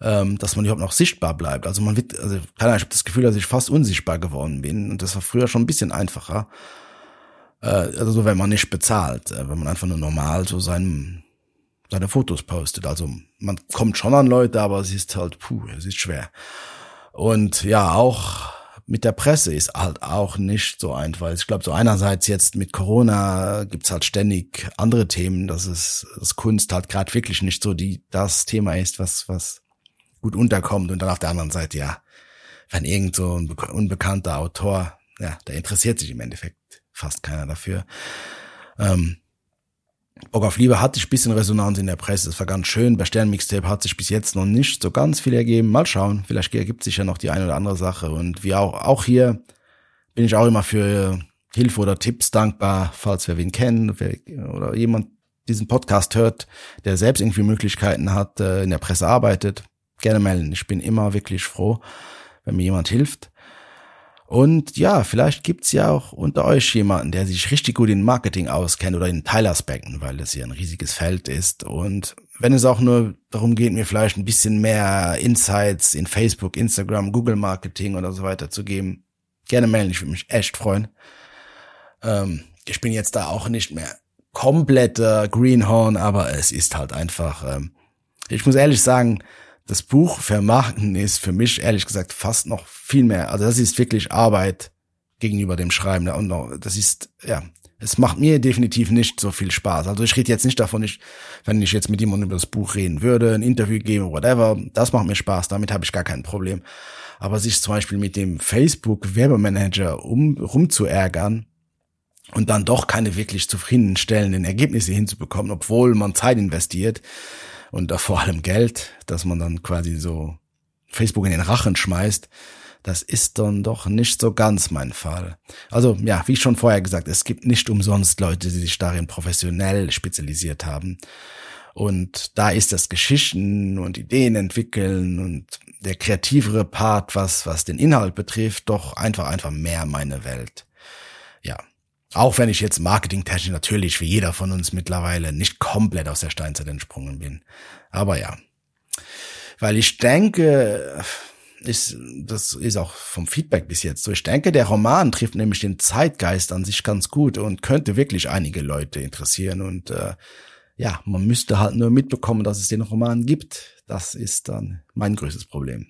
ähm, dass man überhaupt noch sichtbar bleibt. Also man wird, also keine Ahnung, ich habe das Gefühl, dass ich fast unsichtbar geworden bin und das war früher schon ein bisschen einfacher. Äh, also so, wenn man nicht bezahlt, äh, wenn man einfach nur normal so sein, seine Fotos postet. Also man kommt schon an Leute, aber es ist halt, puh, es ist schwer. Und ja, auch mit der Presse ist halt auch nicht so einfach. Ich glaube, so einerseits jetzt mit Corona gibt's halt ständig andere Themen, dass es das Kunst halt gerade wirklich nicht so die das Thema ist, was was gut unterkommt. Und dann auf der anderen Seite ja, wenn irgend so ein unbekannter Autor, ja, da interessiert sich im Endeffekt fast keiner dafür. Ähm, Bock auf Liebe hatte ich ein bisschen Resonanz in der Presse. Es war ganz schön. Bei Sternmixtape hat sich bis jetzt noch nicht so ganz viel ergeben. Mal schauen. Vielleicht ergibt sich ja noch die eine oder andere Sache. Und wie auch, auch hier bin ich auch immer für Hilfe oder Tipps dankbar, falls wer wen kennt oder jemand diesen Podcast hört, der selbst irgendwie Möglichkeiten hat, äh, in der Presse arbeitet. Gerne melden. Ich bin immer wirklich froh, wenn mir jemand hilft. Und ja, vielleicht gibt's ja auch unter euch jemanden, der sich richtig gut in Marketing auskennt oder in Teilaspekten, weil das hier ein riesiges Feld ist. Und wenn es auch nur darum geht, mir vielleicht ein bisschen mehr Insights in Facebook, Instagram, Google Marketing oder so weiter zu geben, gerne melden. Ich würde mich echt freuen. Ähm, ich bin jetzt da auch nicht mehr kompletter Greenhorn, aber es ist halt einfach, ähm, ich muss ehrlich sagen, das Buch vermarkten ist für mich ehrlich gesagt fast noch viel mehr. Also das ist wirklich Arbeit gegenüber dem Schreiben. Und das ist, ja, es macht mir definitiv nicht so viel Spaß. Also ich rede jetzt nicht davon, ich, wenn ich jetzt mit jemandem über das Buch reden würde, ein Interview gebe, whatever, das macht mir Spaß, damit habe ich gar kein Problem. Aber sich zum Beispiel mit dem Facebook-Werbemanager um, rumzuärgern und dann doch keine wirklich zufriedenstellenden Ergebnisse hinzubekommen, obwohl man Zeit investiert, und vor allem Geld, dass man dann quasi so Facebook in den Rachen schmeißt, das ist dann doch nicht so ganz mein Fall. Also ja, wie schon vorher gesagt, es gibt nicht umsonst Leute, die sich darin professionell spezialisiert haben. Und da ist das Geschichten und Ideen entwickeln und der kreativere Part, was, was den Inhalt betrifft, doch einfach, einfach mehr meine Welt. Ja, auch wenn ich jetzt marketingtechnisch natürlich wie jeder von uns mittlerweile nicht komplett aus der Steinzeit entsprungen bin. Aber ja. Weil ich denke, ist, das ist auch vom Feedback bis jetzt so. Ich denke, der Roman trifft nämlich den Zeitgeist an sich ganz gut und könnte wirklich einige Leute interessieren. Und äh, ja, man müsste halt nur mitbekommen, dass es den Roman gibt. Das ist dann mein größtes Problem.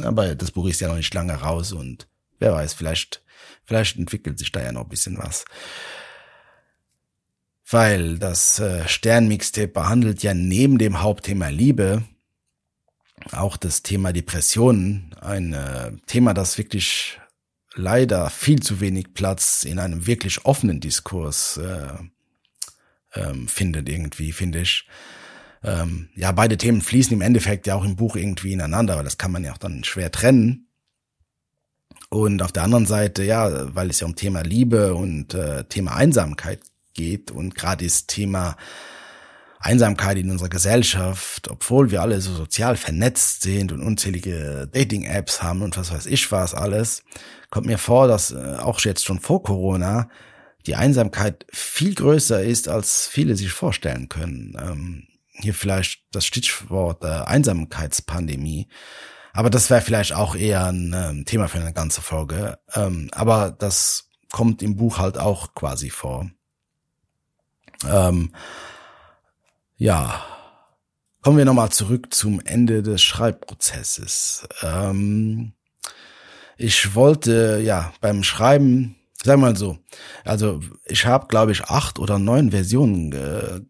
Aber das Buch ist ja noch nicht lange raus und wer weiß, vielleicht Vielleicht entwickelt sich da ja noch ein bisschen was. Weil das äh, Sternmixtape behandelt ja neben dem Hauptthema Liebe auch das Thema Depressionen. Ein äh, Thema, das wirklich leider viel zu wenig Platz in einem wirklich offenen Diskurs äh, ähm, findet irgendwie, finde ich. Ähm, ja, beide Themen fließen im Endeffekt ja auch im Buch irgendwie ineinander, weil das kann man ja auch dann schwer trennen. Und auf der anderen Seite, ja, weil es ja um Thema Liebe und äh, Thema Einsamkeit geht und gerade das Thema Einsamkeit in unserer Gesellschaft, obwohl wir alle so sozial vernetzt sind und unzählige Dating-Apps haben und was weiß ich was alles, kommt mir vor, dass äh, auch jetzt schon vor Corona die Einsamkeit viel größer ist, als viele sich vorstellen können. Ähm, hier vielleicht das Stichwort äh, Einsamkeitspandemie. Aber das wäre vielleicht auch eher ein ähm, Thema für eine ganze Folge. Ähm, aber das kommt im Buch halt auch quasi vor. Ähm, ja, kommen wir nochmal zurück zum Ende des Schreibprozesses. Ähm, ich wollte ja beim Schreiben Sag mal so, also ich habe, glaube ich, acht oder neun Versionen äh,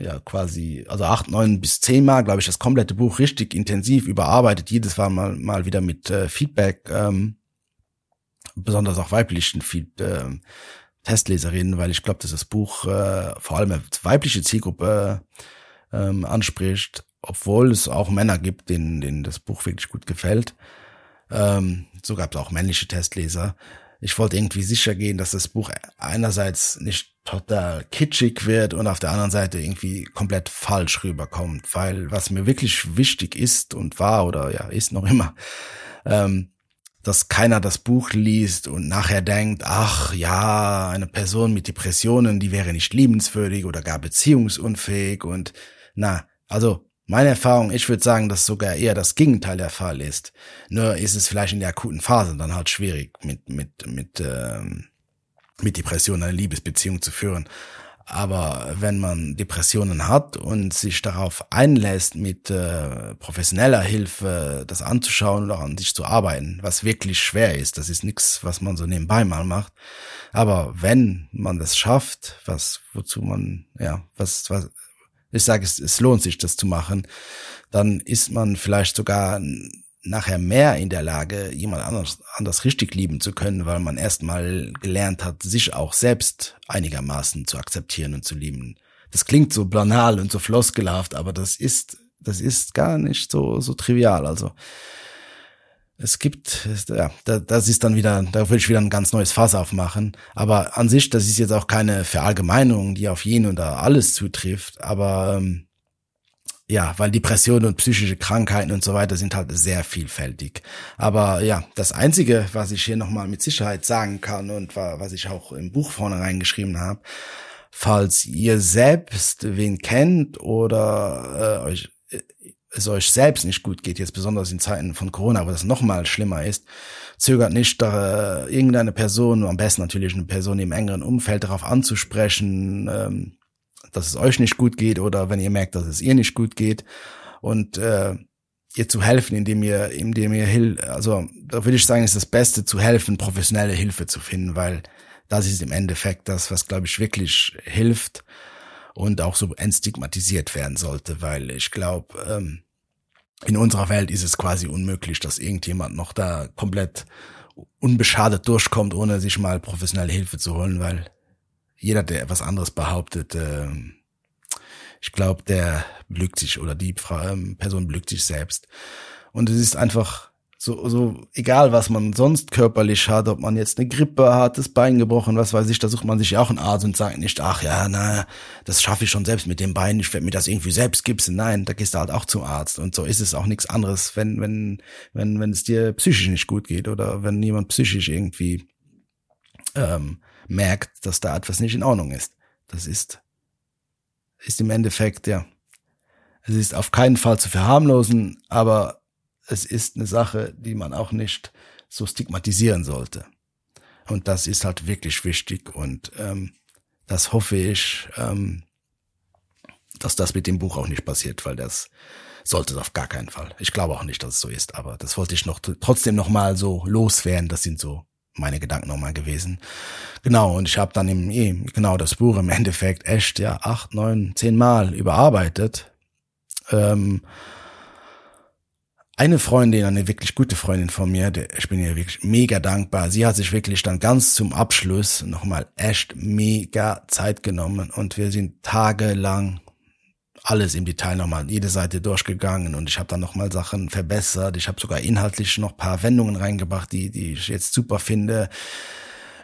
ja quasi, also acht, neun bis zehn Mal, glaube ich, das komplette Buch richtig intensiv überarbeitet, jedes Mal mal, mal wieder mit äh, Feedback, ähm, besonders auch weiblichen Feed, äh, Testleserinnen, weil ich glaube, dass das Buch äh, vor allem eine weibliche Zielgruppe äh, ähm, anspricht, obwohl es auch Männer gibt, denen, denen das Buch wirklich gut gefällt. Ähm, so gab es auch männliche Testleser ich wollte irgendwie sicher gehen, dass das Buch einerseits nicht total kitschig wird und auf der anderen Seite irgendwie komplett falsch rüberkommt, weil was mir wirklich wichtig ist und war oder ja ist noch immer, ähm, dass keiner das Buch liest und nachher denkt, ach ja, eine Person mit Depressionen, die wäre nicht liebenswürdig oder gar beziehungsunfähig und na, also meine Erfahrung, ich würde sagen, dass sogar eher das Gegenteil der Fall ist. Nur ist es vielleicht in der akuten Phase dann halt schwierig, mit, mit, mit, ähm, mit Depressionen eine Liebesbeziehung zu führen. Aber wenn man Depressionen hat und sich darauf einlässt, mit äh, professioneller Hilfe das anzuschauen oder an sich zu arbeiten, was wirklich schwer ist, das ist nichts, was man so nebenbei mal macht. Aber wenn man das schafft, was wozu man ja was was ich sage, es, es lohnt sich, das zu machen, dann ist man vielleicht sogar nachher mehr in der Lage, jemand anders, anders richtig lieben zu können, weil man erstmal gelernt hat, sich auch selbst einigermaßen zu akzeptieren und zu lieben. das klingt so banal und so floskelhaft, aber das ist, das ist gar nicht so, so trivial. Also, es gibt, ja, das ist dann wieder, da will ich wieder ein ganz neues Fass aufmachen. Aber an sich, das ist jetzt auch keine Verallgemeinung, die auf jeden oder alles zutrifft. Aber ähm, ja, weil Depressionen und psychische Krankheiten und so weiter sind halt sehr vielfältig. Aber ja, das Einzige, was ich hier nochmal mit Sicherheit sagen kann und was ich auch im Buch vorne reingeschrieben habe, falls ihr selbst wen kennt oder äh, euch es euch selbst nicht gut geht, jetzt besonders in Zeiten von Corona, wo das noch mal schlimmer ist, zögert nicht, da, äh, irgendeine Person, am besten natürlich eine Person im engeren Umfeld darauf anzusprechen, ähm, dass es euch nicht gut geht oder wenn ihr merkt, dass es ihr nicht gut geht. Und äh, ihr zu helfen, indem ihr, indem ihr hilft, also da würde ich sagen, ist das Beste zu helfen, professionelle Hilfe zu finden, weil das ist im Endeffekt das, was glaube ich wirklich hilft und auch so entstigmatisiert werden sollte, weil ich glaube, ähm, in unserer Welt ist es quasi unmöglich, dass irgendjemand noch da komplett unbeschadet durchkommt, ohne sich mal professionelle Hilfe zu holen, weil jeder, der etwas anderes behauptet, äh, ich glaube, der belügt sich oder die ähm, Person belügt sich selbst. Und es ist einfach so, so egal was man sonst körperlich hat, ob man jetzt eine Grippe hat, das Bein gebrochen, was weiß ich, da sucht man sich auch einen Arzt und sagt nicht, ach ja, na, das schaffe ich schon selbst mit dem Bein, ich werde mir das irgendwie selbst gipsen. Nein, da gehst du halt auch zum Arzt. Und so ist es auch nichts anderes, wenn, wenn, wenn, wenn es dir psychisch nicht gut geht oder wenn jemand psychisch irgendwie ähm, merkt, dass da etwas nicht in Ordnung ist. Das ist, ist im Endeffekt, ja, es ist auf keinen Fall zu verharmlosen, aber es ist eine Sache, die man auch nicht so stigmatisieren sollte. Und das ist halt wirklich wichtig und ähm, das hoffe ich, ähm, dass das mit dem Buch auch nicht passiert, weil das sollte es auf gar keinen Fall. Ich glaube auch nicht, dass es so ist, aber das wollte ich noch trotzdem noch mal so loswerden. Das sind so meine Gedanken nochmal gewesen. Genau, und ich habe dann im, eh, genau das Buch im Endeffekt echt ja acht, neun, zehn Mal überarbeitet. Ähm, eine Freundin, eine wirklich gute Freundin von mir, der, ich bin ihr wirklich mega dankbar. Sie hat sich wirklich dann ganz zum Abschluss nochmal echt mega Zeit genommen und wir sind tagelang alles im Detail nochmal jede Seite durchgegangen und ich habe dann nochmal Sachen verbessert. Ich habe sogar inhaltlich noch paar Wendungen reingebracht, die, die ich jetzt super finde.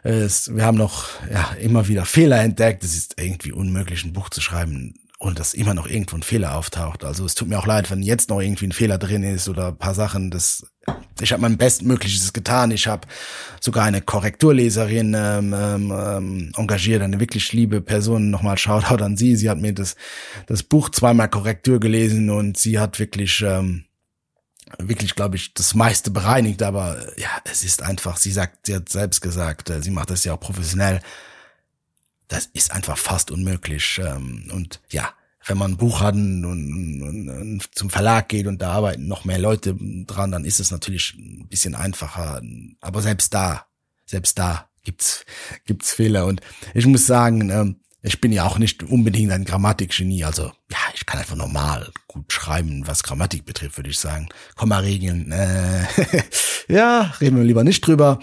Es, wir haben noch ja, immer wieder Fehler entdeckt. Es ist irgendwie unmöglich, ein Buch zu schreiben und dass immer noch irgendwo ein Fehler auftaucht. Also es tut mir auch leid, wenn jetzt noch irgendwie ein Fehler drin ist oder ein paar Sachen. Das, ich habe mein Bestmögliches getan. Ich habe sogar eine Korrekturleserin ähm, ähm, engagiert, eine wirklich liebe Person. Nochmal Shoutout an sie. Sie hat mir das, das Buch zweimal Korrektur gelesen und sie hat wirklich ähm, wirklich, glaube ich, das meiste bereinigt, aber ja, es ist einfach, sie sagt, sie hat selbst gesagt, äh, sie macht das ja auch professionell das ist einfach fast unmöglich. Ähm, und ja, wenn man ein Buch hat und, und, und, zum Verlag geht und da arbeiten noch mehr Leute dran, dann ist es natürlich ein bisschen einfacher. Aber selbst da, selbst da gibt's gibt's Fehler. Und ich muss sagen, ähm, ich bin ja auch nicht unbedingt ein Grammatikgenie. Also ja, ich kann einfach normal gut schreiben, was Grammatik betrifft, würde ich sagen. Komma-Regeln, äh, [laughs] ja, reden wir lieber nicht drüber.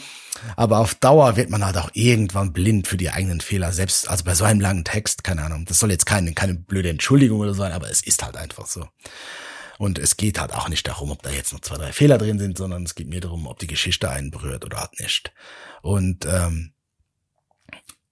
Aber auf Dauer wird man halt auch irgendwann blind für die eigenen Fehler. Selbst, also bei so einem langen Text, keine Ahnung. Das soll jetzt keine, keine blöde Entschuldigung oder so sein, aber es ist halt einfach so. Und es geht halt auch nicht darum, ob da jetzt noch zwei, drei Fehler drin sind, sondern es geht mir darum, ob die Geschichte einen berührt oder halt nicht. Und ähm,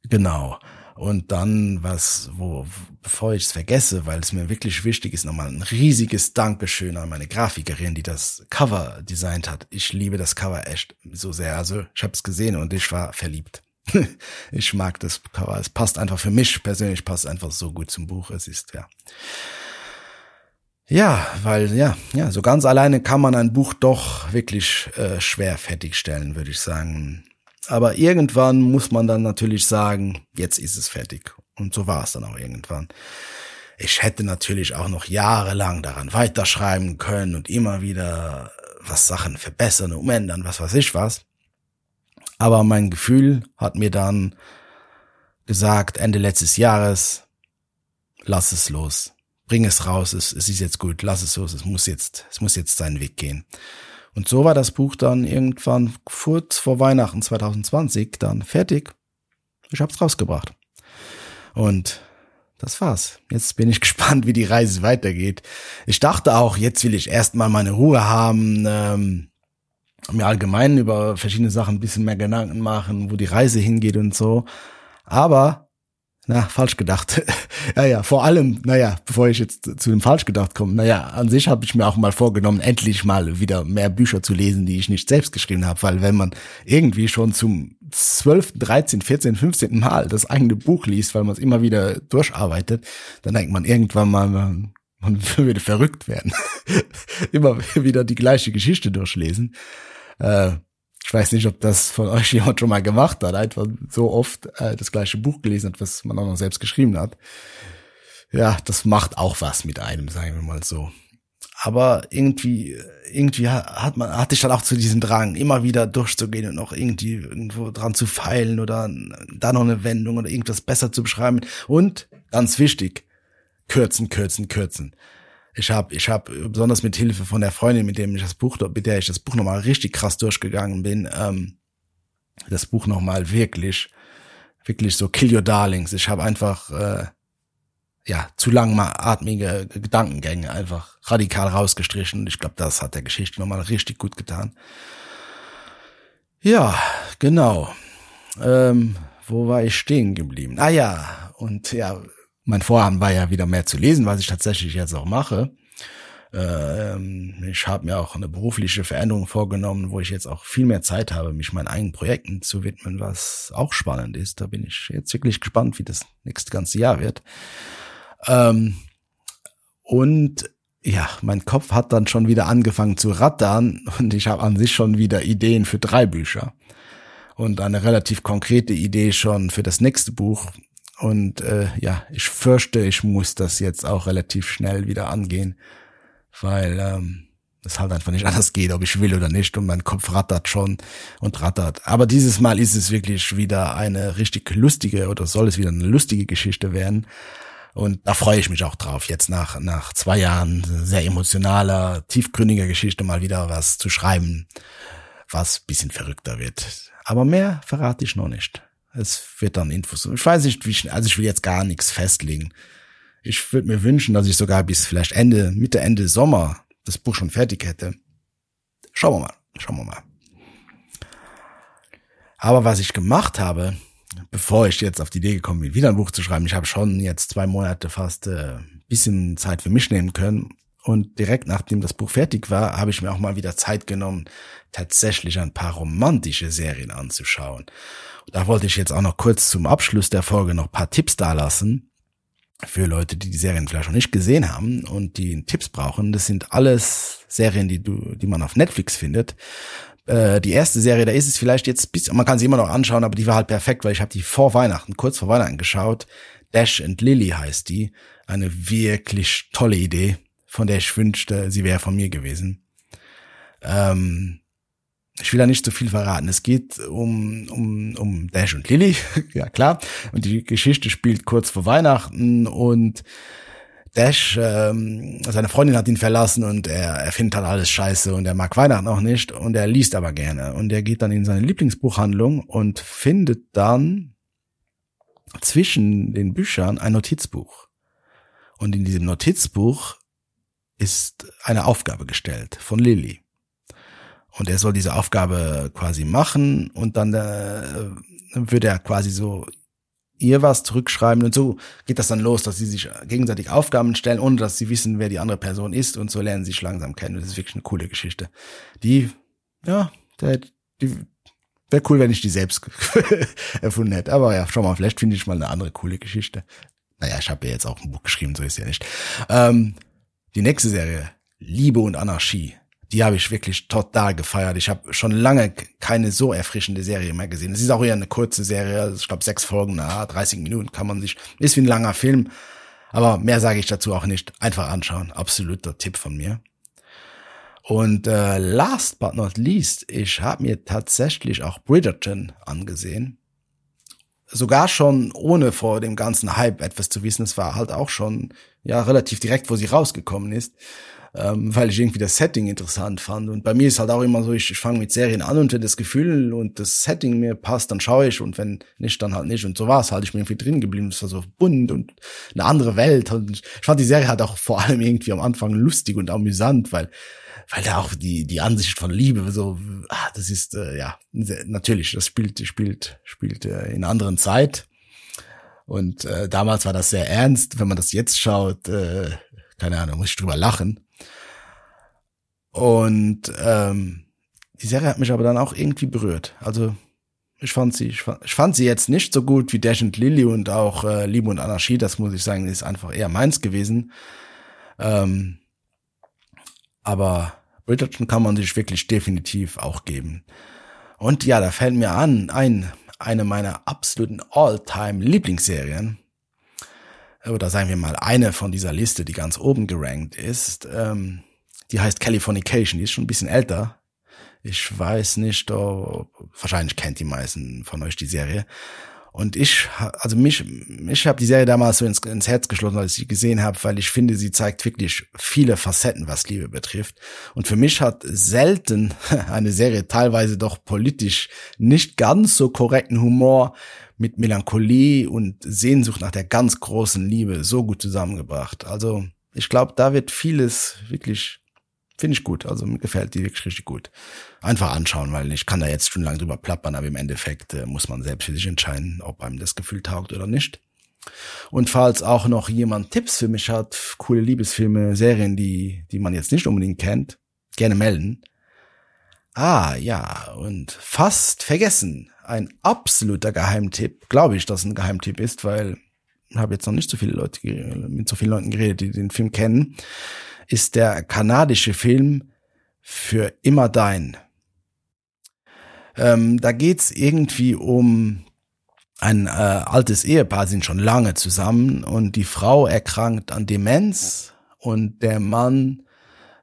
genau. Und dann, was, wo, bevor ich es vergesse, weil es mir wirklich wichtig ist, nochmal ein riesiges Dankeschön an meine Grafikerin, die das Cover designt hat. Ich liebe das Cover echt so sehr. Also ich habe es gesehen und ich war verliebt. [laughs] ich mag das Cover. Es passt einfach für mich persönlich, passt einfach so gut zum Buch. Es ist, ja. Ja, weil ja, ja, so ganz alleine kann man ein Buch doch wirklich äh, schwer fertigstellen, würde ich sagen. Aber irgendwann muss man dann natürlich sagen, jetzt ist es fertig. Und so war es dann auch irgendwann. Ich hätte natürlich auch noch jahrelang daran weiterschreiben können und immer wieder was Sachen verbessern, umändern, was weiß ich was. Aber mein Gefühl hat mir dann gesagt, Ende letztes Jahres, lass es los. Bring es raus, es, es ist jetzt gut, lass es los, es muss jetzt, es muss jetzt seinen Weg gehen. Und so war das Buch dann irgendwann kurz vor Weihnachten 2020 dann fertig. Ich hab's rausgebracht. Und das war's. Jetzt bin ich [laughs] gespannt, wie die Reise weitergeht. Ich dachte auch, jetzt will ich erstmal meine Ruhe haben, ähm, mir allgemein über verschiedene Sachen ein bisschen mehr Gedanken machen, wo die Reise hingeht und so. Aber na, falsch gedacht. [laughs] ja, ja, vor allem, naja, bevor ich jetzt zu dem falsch gedacht komme, naja, an sich habe ich mir auch mal vorgenommen, endlich mal wieder mehr Bücher zu lesen, die ich nicht selbst geschrieben habe, weil wenn man irgendwie schon zum 12., 13., 14., 15. Mal das eigene Buch liest, weil man es immer wieder durcharbeitet, dann denkt man irgendwann mal, man, man [laughs] würde verrückt werden. [laughs] immer wieder die gleiche Geschichte durchlesen. Äh, ich weiß nicht, ob das von [laughs] euch jemand schon mal gemacht hat, einfach so oft äh, das gleiche Buch gelesen hat, was man auch noch selbst geschrieben hat. Ja, das macht auch was mit einem, sagen wir mal so. Aber irgendwie, irgendwie hat man, hatte ich dann auch zu diesem Drang, immer wieder durchzugehen und noch irgendwie irgendwo dran zu feilen oder da noch eine Wendung oder irgendwas besser zu beschreiben. Und ganz wichtig, kürzen, kürzen, kürzen ich habe ich hab besonders mit Hilfe von der Freundin, mit dem ich das Buch, mit der ich das Buch nochmal richtig krass durchgegangen bin, ähm, das Buch nochmal wirklich, wirklich so Kill Your Darlings. Ich habe einfach äh, ja zu langatmige Gedankengänge einfach radikal rausgestrichen ich glaube, das hat der Geschichte nochmal richtig gut getan. Ja, genau. Ähm, wo war ich stehen geblieben? Ah ja, und ja, mein Vorhaben war ja wieder mehr zu lesen, was ich tatsächlich jetzt auch mache. Ähm, ich habe mir auch eine berufliche Veränderung vorgenommen, wo ich jetzt auch viel mehr Zeit habe, mich meinen eigenen Projekten zu widmen, was auch spannend ist. Da bin ich jetzt wirklich gespannt, wie das nächste ganze Jahr wird. Ähm, und ja, mein Kopf hat dann schon wieder angefangen zu rattern und ich habe an sich schon wieder Ideen für drei Bücher und eine relativ konkrete Idee schon für das nächste Buch, und äh, ja, ich fürchte, ich muss das jetzt auch relativ schnell wieder angehen, weil ähm, es halt einfach nicht [laughs] anders geht, ob ich will oder nicht. Und mein Kopf rattert schon und rattert. Aber dieses Mal ist es wirklich wieder eine richtig lustige oder soll es wieder eine lustige Geschichte werden. Und da freue ich mich auch drauf, jetzt nach, nach zwei Jahren sehr emotionaler, tiefgründiger Geschichte mal wieder was zu schreiben, was bisschen verrückter wird. Aber mehr verrate ich noch nicht. Es wird dann Infos. Ich weiß nicht, wie schnell, also ich will jetzt gar nichts festlegen. Ich würde mir wünschen, dass ich sogar bis vielleicht Ende, Mitte, Ende Sommer das Buch schon fertig hätte. Schauen wir mal, schauen wir mal. Aber was ich gemacht habe, bevor ich jetzt auf die Idee gekommen bin, wieder ein Buch zu schreiben, ich habe schon jetzt zwei Monate fast äh, bisschen Zeit für mich nehmen können. Und direkt nachdem das Buch fertig war, habe ich mir auch mal wieder Zeit genommen, tatsächlich ein paar romantische Serien anzuschauen. Da wollte ich jetzt auch noch kurz zum Abschluss der Folge noch paar Tipps dalassen für Leute, die die Serien vielleicht noch nicht gesehen haben und die Tipps brauchen. Das sind alles Serien, die du, die man auf Netflix findet. Äh, die erste Serie, da ist es vielleicht jetzt bis, man kann sie immer noch anschauen, aber die war halt perfekt, weil ich habe die vor Weihnachten, kurz vor Weihnachten geschaut. Dash and Lily heißt die. Eine wirklich tolle Idee, von der ich wünschte, sie wäre von mir gewesen. Ähm, ich will da nicht zu viel verraten. Es geht um, um, um Dash und Lily, [laughs] ja klar. Und die Geschichte spielt kurz vor Weihnachten und Dash, ähm, seine Freundin hat ihn verlassen und er, er findet halt alles scheiße und er mag Weihnachten auch nicht und er liest aber gerne. Und er geht dann in seine Lieblingsbuchhandlung und findet dann zwischen den Büchern ein Notizbuch. Und in diesem Notizbuch ist eine Aufgabe gestellt von Lily. Und er soll diese Aufgabe quasi machen und dann äh, würde er quasi so ihr was zurückschreiben und so geht das dann los, dass sie sich gegenseitig Aufgaben stellen, ohne dass sie wissen, wer die andere Person ist und so lernen sie sich langsam kennen. Das ist wirklich eine coole Geschichte. Die, ja, der, die wäre cool, wenn ich die selbst [laughs] erfunden hätte. Aber ja, schau mal, vielleicht finde ich mal eine andere coole Geschichte. Naja, ich habe ja jetzt auch ein Buch geschrieben, so ist ja nicht. Ähm, die nächste Serie, Liebe und Anarchie die habe ich wirklich total gefeiert. Ich habe schon lange keine so erfrischende Serie mehr gesehen. Es ist auch eher eine kurze Serie, also ich glaube sechs Folgen, na, 30 Minuten kann man sich, ist wie ein langer Film, aber mehr sage ich dazu auch nicht. Einfach anschauen, absoluter Tipp von mir. Und äh, last but not least, ich habe mir tatsächlich auch Bridgerton angesehen. Sogar schon ohne vor dem ganzen Hype etwas zu wissen. Es war halt auch schon ja, relativ direkt, wo sie rausgekommen ist, ähm, weil ich irgendwie das Setting interessant fand. Und bei mir ist halt auch immer so, ich, ich fange mit Serien an und wenn das Gefühl und das Setting mir passt, dann schaue ich und wenn nicht, dann halt nicht. Und so war es halt, ich bin irgendwie drin geblieben. Es war so bunt und eine andere Welt. Und ich fand die Serie halt auch vor allem irgendwie am Anfang lustig und amüsant, weil weil da auch die die Ansicht von Liebe so ah, das ist äh, ja natürlich das spielt spielt spielt äh, in einer anderen Zeit und äh, damals war das sehr ernst wenn man das jetzt schaut äh, keine Ahnung muss ich drüber lachen und ähm, die Serie hat mich aber dann auch irgendwie berührt. Also ich fand sie, ich fand, ich fand sie jetzt nicht so gut wie Dash and Lily und auch äh, Liebe und Anarchie. Das muss ich sagen, ist einfach eher meins gewesen. Ähm, aber Bridgerton kann man sich wirklich definitiv auch geben. Und ja, da fällt mir an, ein, eine meiner absoluten All-Time Lieblingsserien, oder sagen wir mal eine von dieser Liste, die ganz oben gerankt ist, ähm, die heißt Californication, die ist schon ein bisschen älter. Ich weiß nicht, oh, wahrscheinlich kennt die meisten von euch die Serie. Und ich, also mich, ich habe die Serie damals so ins, ins Herz geschlossen, als ich sie gesehen habe, weil ich finde, sie zeigt wirklich viele Facetten, was Liebe betrifft. Und für mich hat selten [laughs] eine Serie teilweise doch politisch nicht ganz so korrekten Humor mit Melancholie und Sehnsucht nach der ganz großen Liebe so gut zusammengebracht. Also ich glaube, da wird vieles wirklich Finde ich gut. Also mir gefällt die wirklich richtig gut. Einfach anschauen, weil ich kann da jetzt schon lange drüber plappern, aber im Endeffekt äh, muss man selbst für sich entscheiden, ob einem das Gefühl taugt oder nicht. Und falls auch noch jemand Tipps für mich hat, coole Liebesfilme, Serien, die, die man jetzt nicht unbedingt kennt, gerne melden. Ah, ja, und fast vergessen. Ein absoluter Geheimtipp. Glaube ich, dass ein Geheimtipp ist, weil ich habe jetzt noch nicht so viele Leute mit so vielen Leuten geredet, die den Film kennen ist der kanadische Film Für immer dein. Ähm, da geht's irgendwie um ein äh, altes Ehepaar, sind schon lange zusammen und die Frau erkrankt an Demenz und der Mann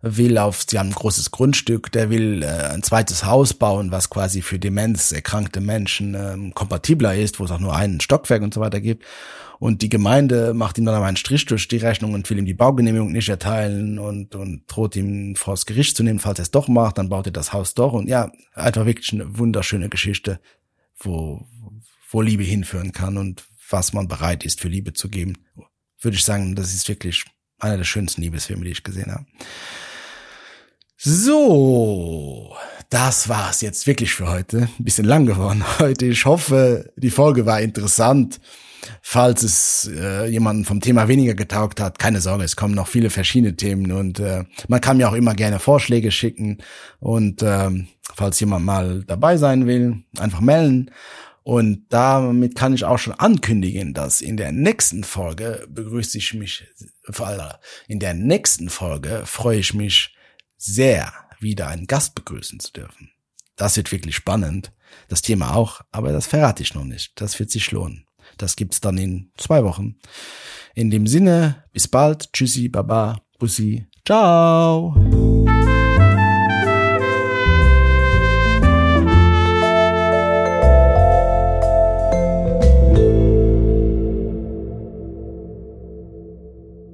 will auf, sie haben ein großes Grundstück, der will äh, ein zweites Haus bauen, was quasi für Demenz erkrankte Menschen ähm, kompatibler ist, wo es auch nur einen Stockwerk und so weiter gibt. Und die Gemeinde macht ihm dann aber einen Strich durch die Rechnung und will ihm die Baugenehmigung nicht erteilen und, und droht ihm vor das Gericht zu nehmen, falls er es doch macht, dann baut er das Haus doch. Und ja, einfach wirklich eine wunderschöne Geschichte, wo, wo Liebe hinführen kann und was man bereit ist für Liebe zu geben. Würde ich sagen, das ist wirklich einer der schönsten Liebesfilme, die ich gesehen habe. So, das war's jetzt wirklich für heute. Ein bisschen lang geworden [laughs] heute. Ich hoffe, die Folge war interessant. Falls es äh, jemanden vom Thema weniger getaugt hat, keine Sorge, es kommen noch viele verschiedene Themen und äh, man kann mir auch immer gerne Vorschläge schicken und ähm, falls jemand mal dabei sein will, einfach melden. Und damit kann ich auch schon ankündigen, dass in der nächsten Folge begrüße ich mich, in der nächsten Folge freue ich mich sehr, wieder einen Gast begrüßen zu dürfen. Das wird wirklich spannend. Das Thema auch, aber das verrate ich noch nicht. Das wird sich lohnen. Das gibt's dann in zwei Wochen. In dem Sinne, bis bald. Tschüssi, Baba, Bussi. Ciao.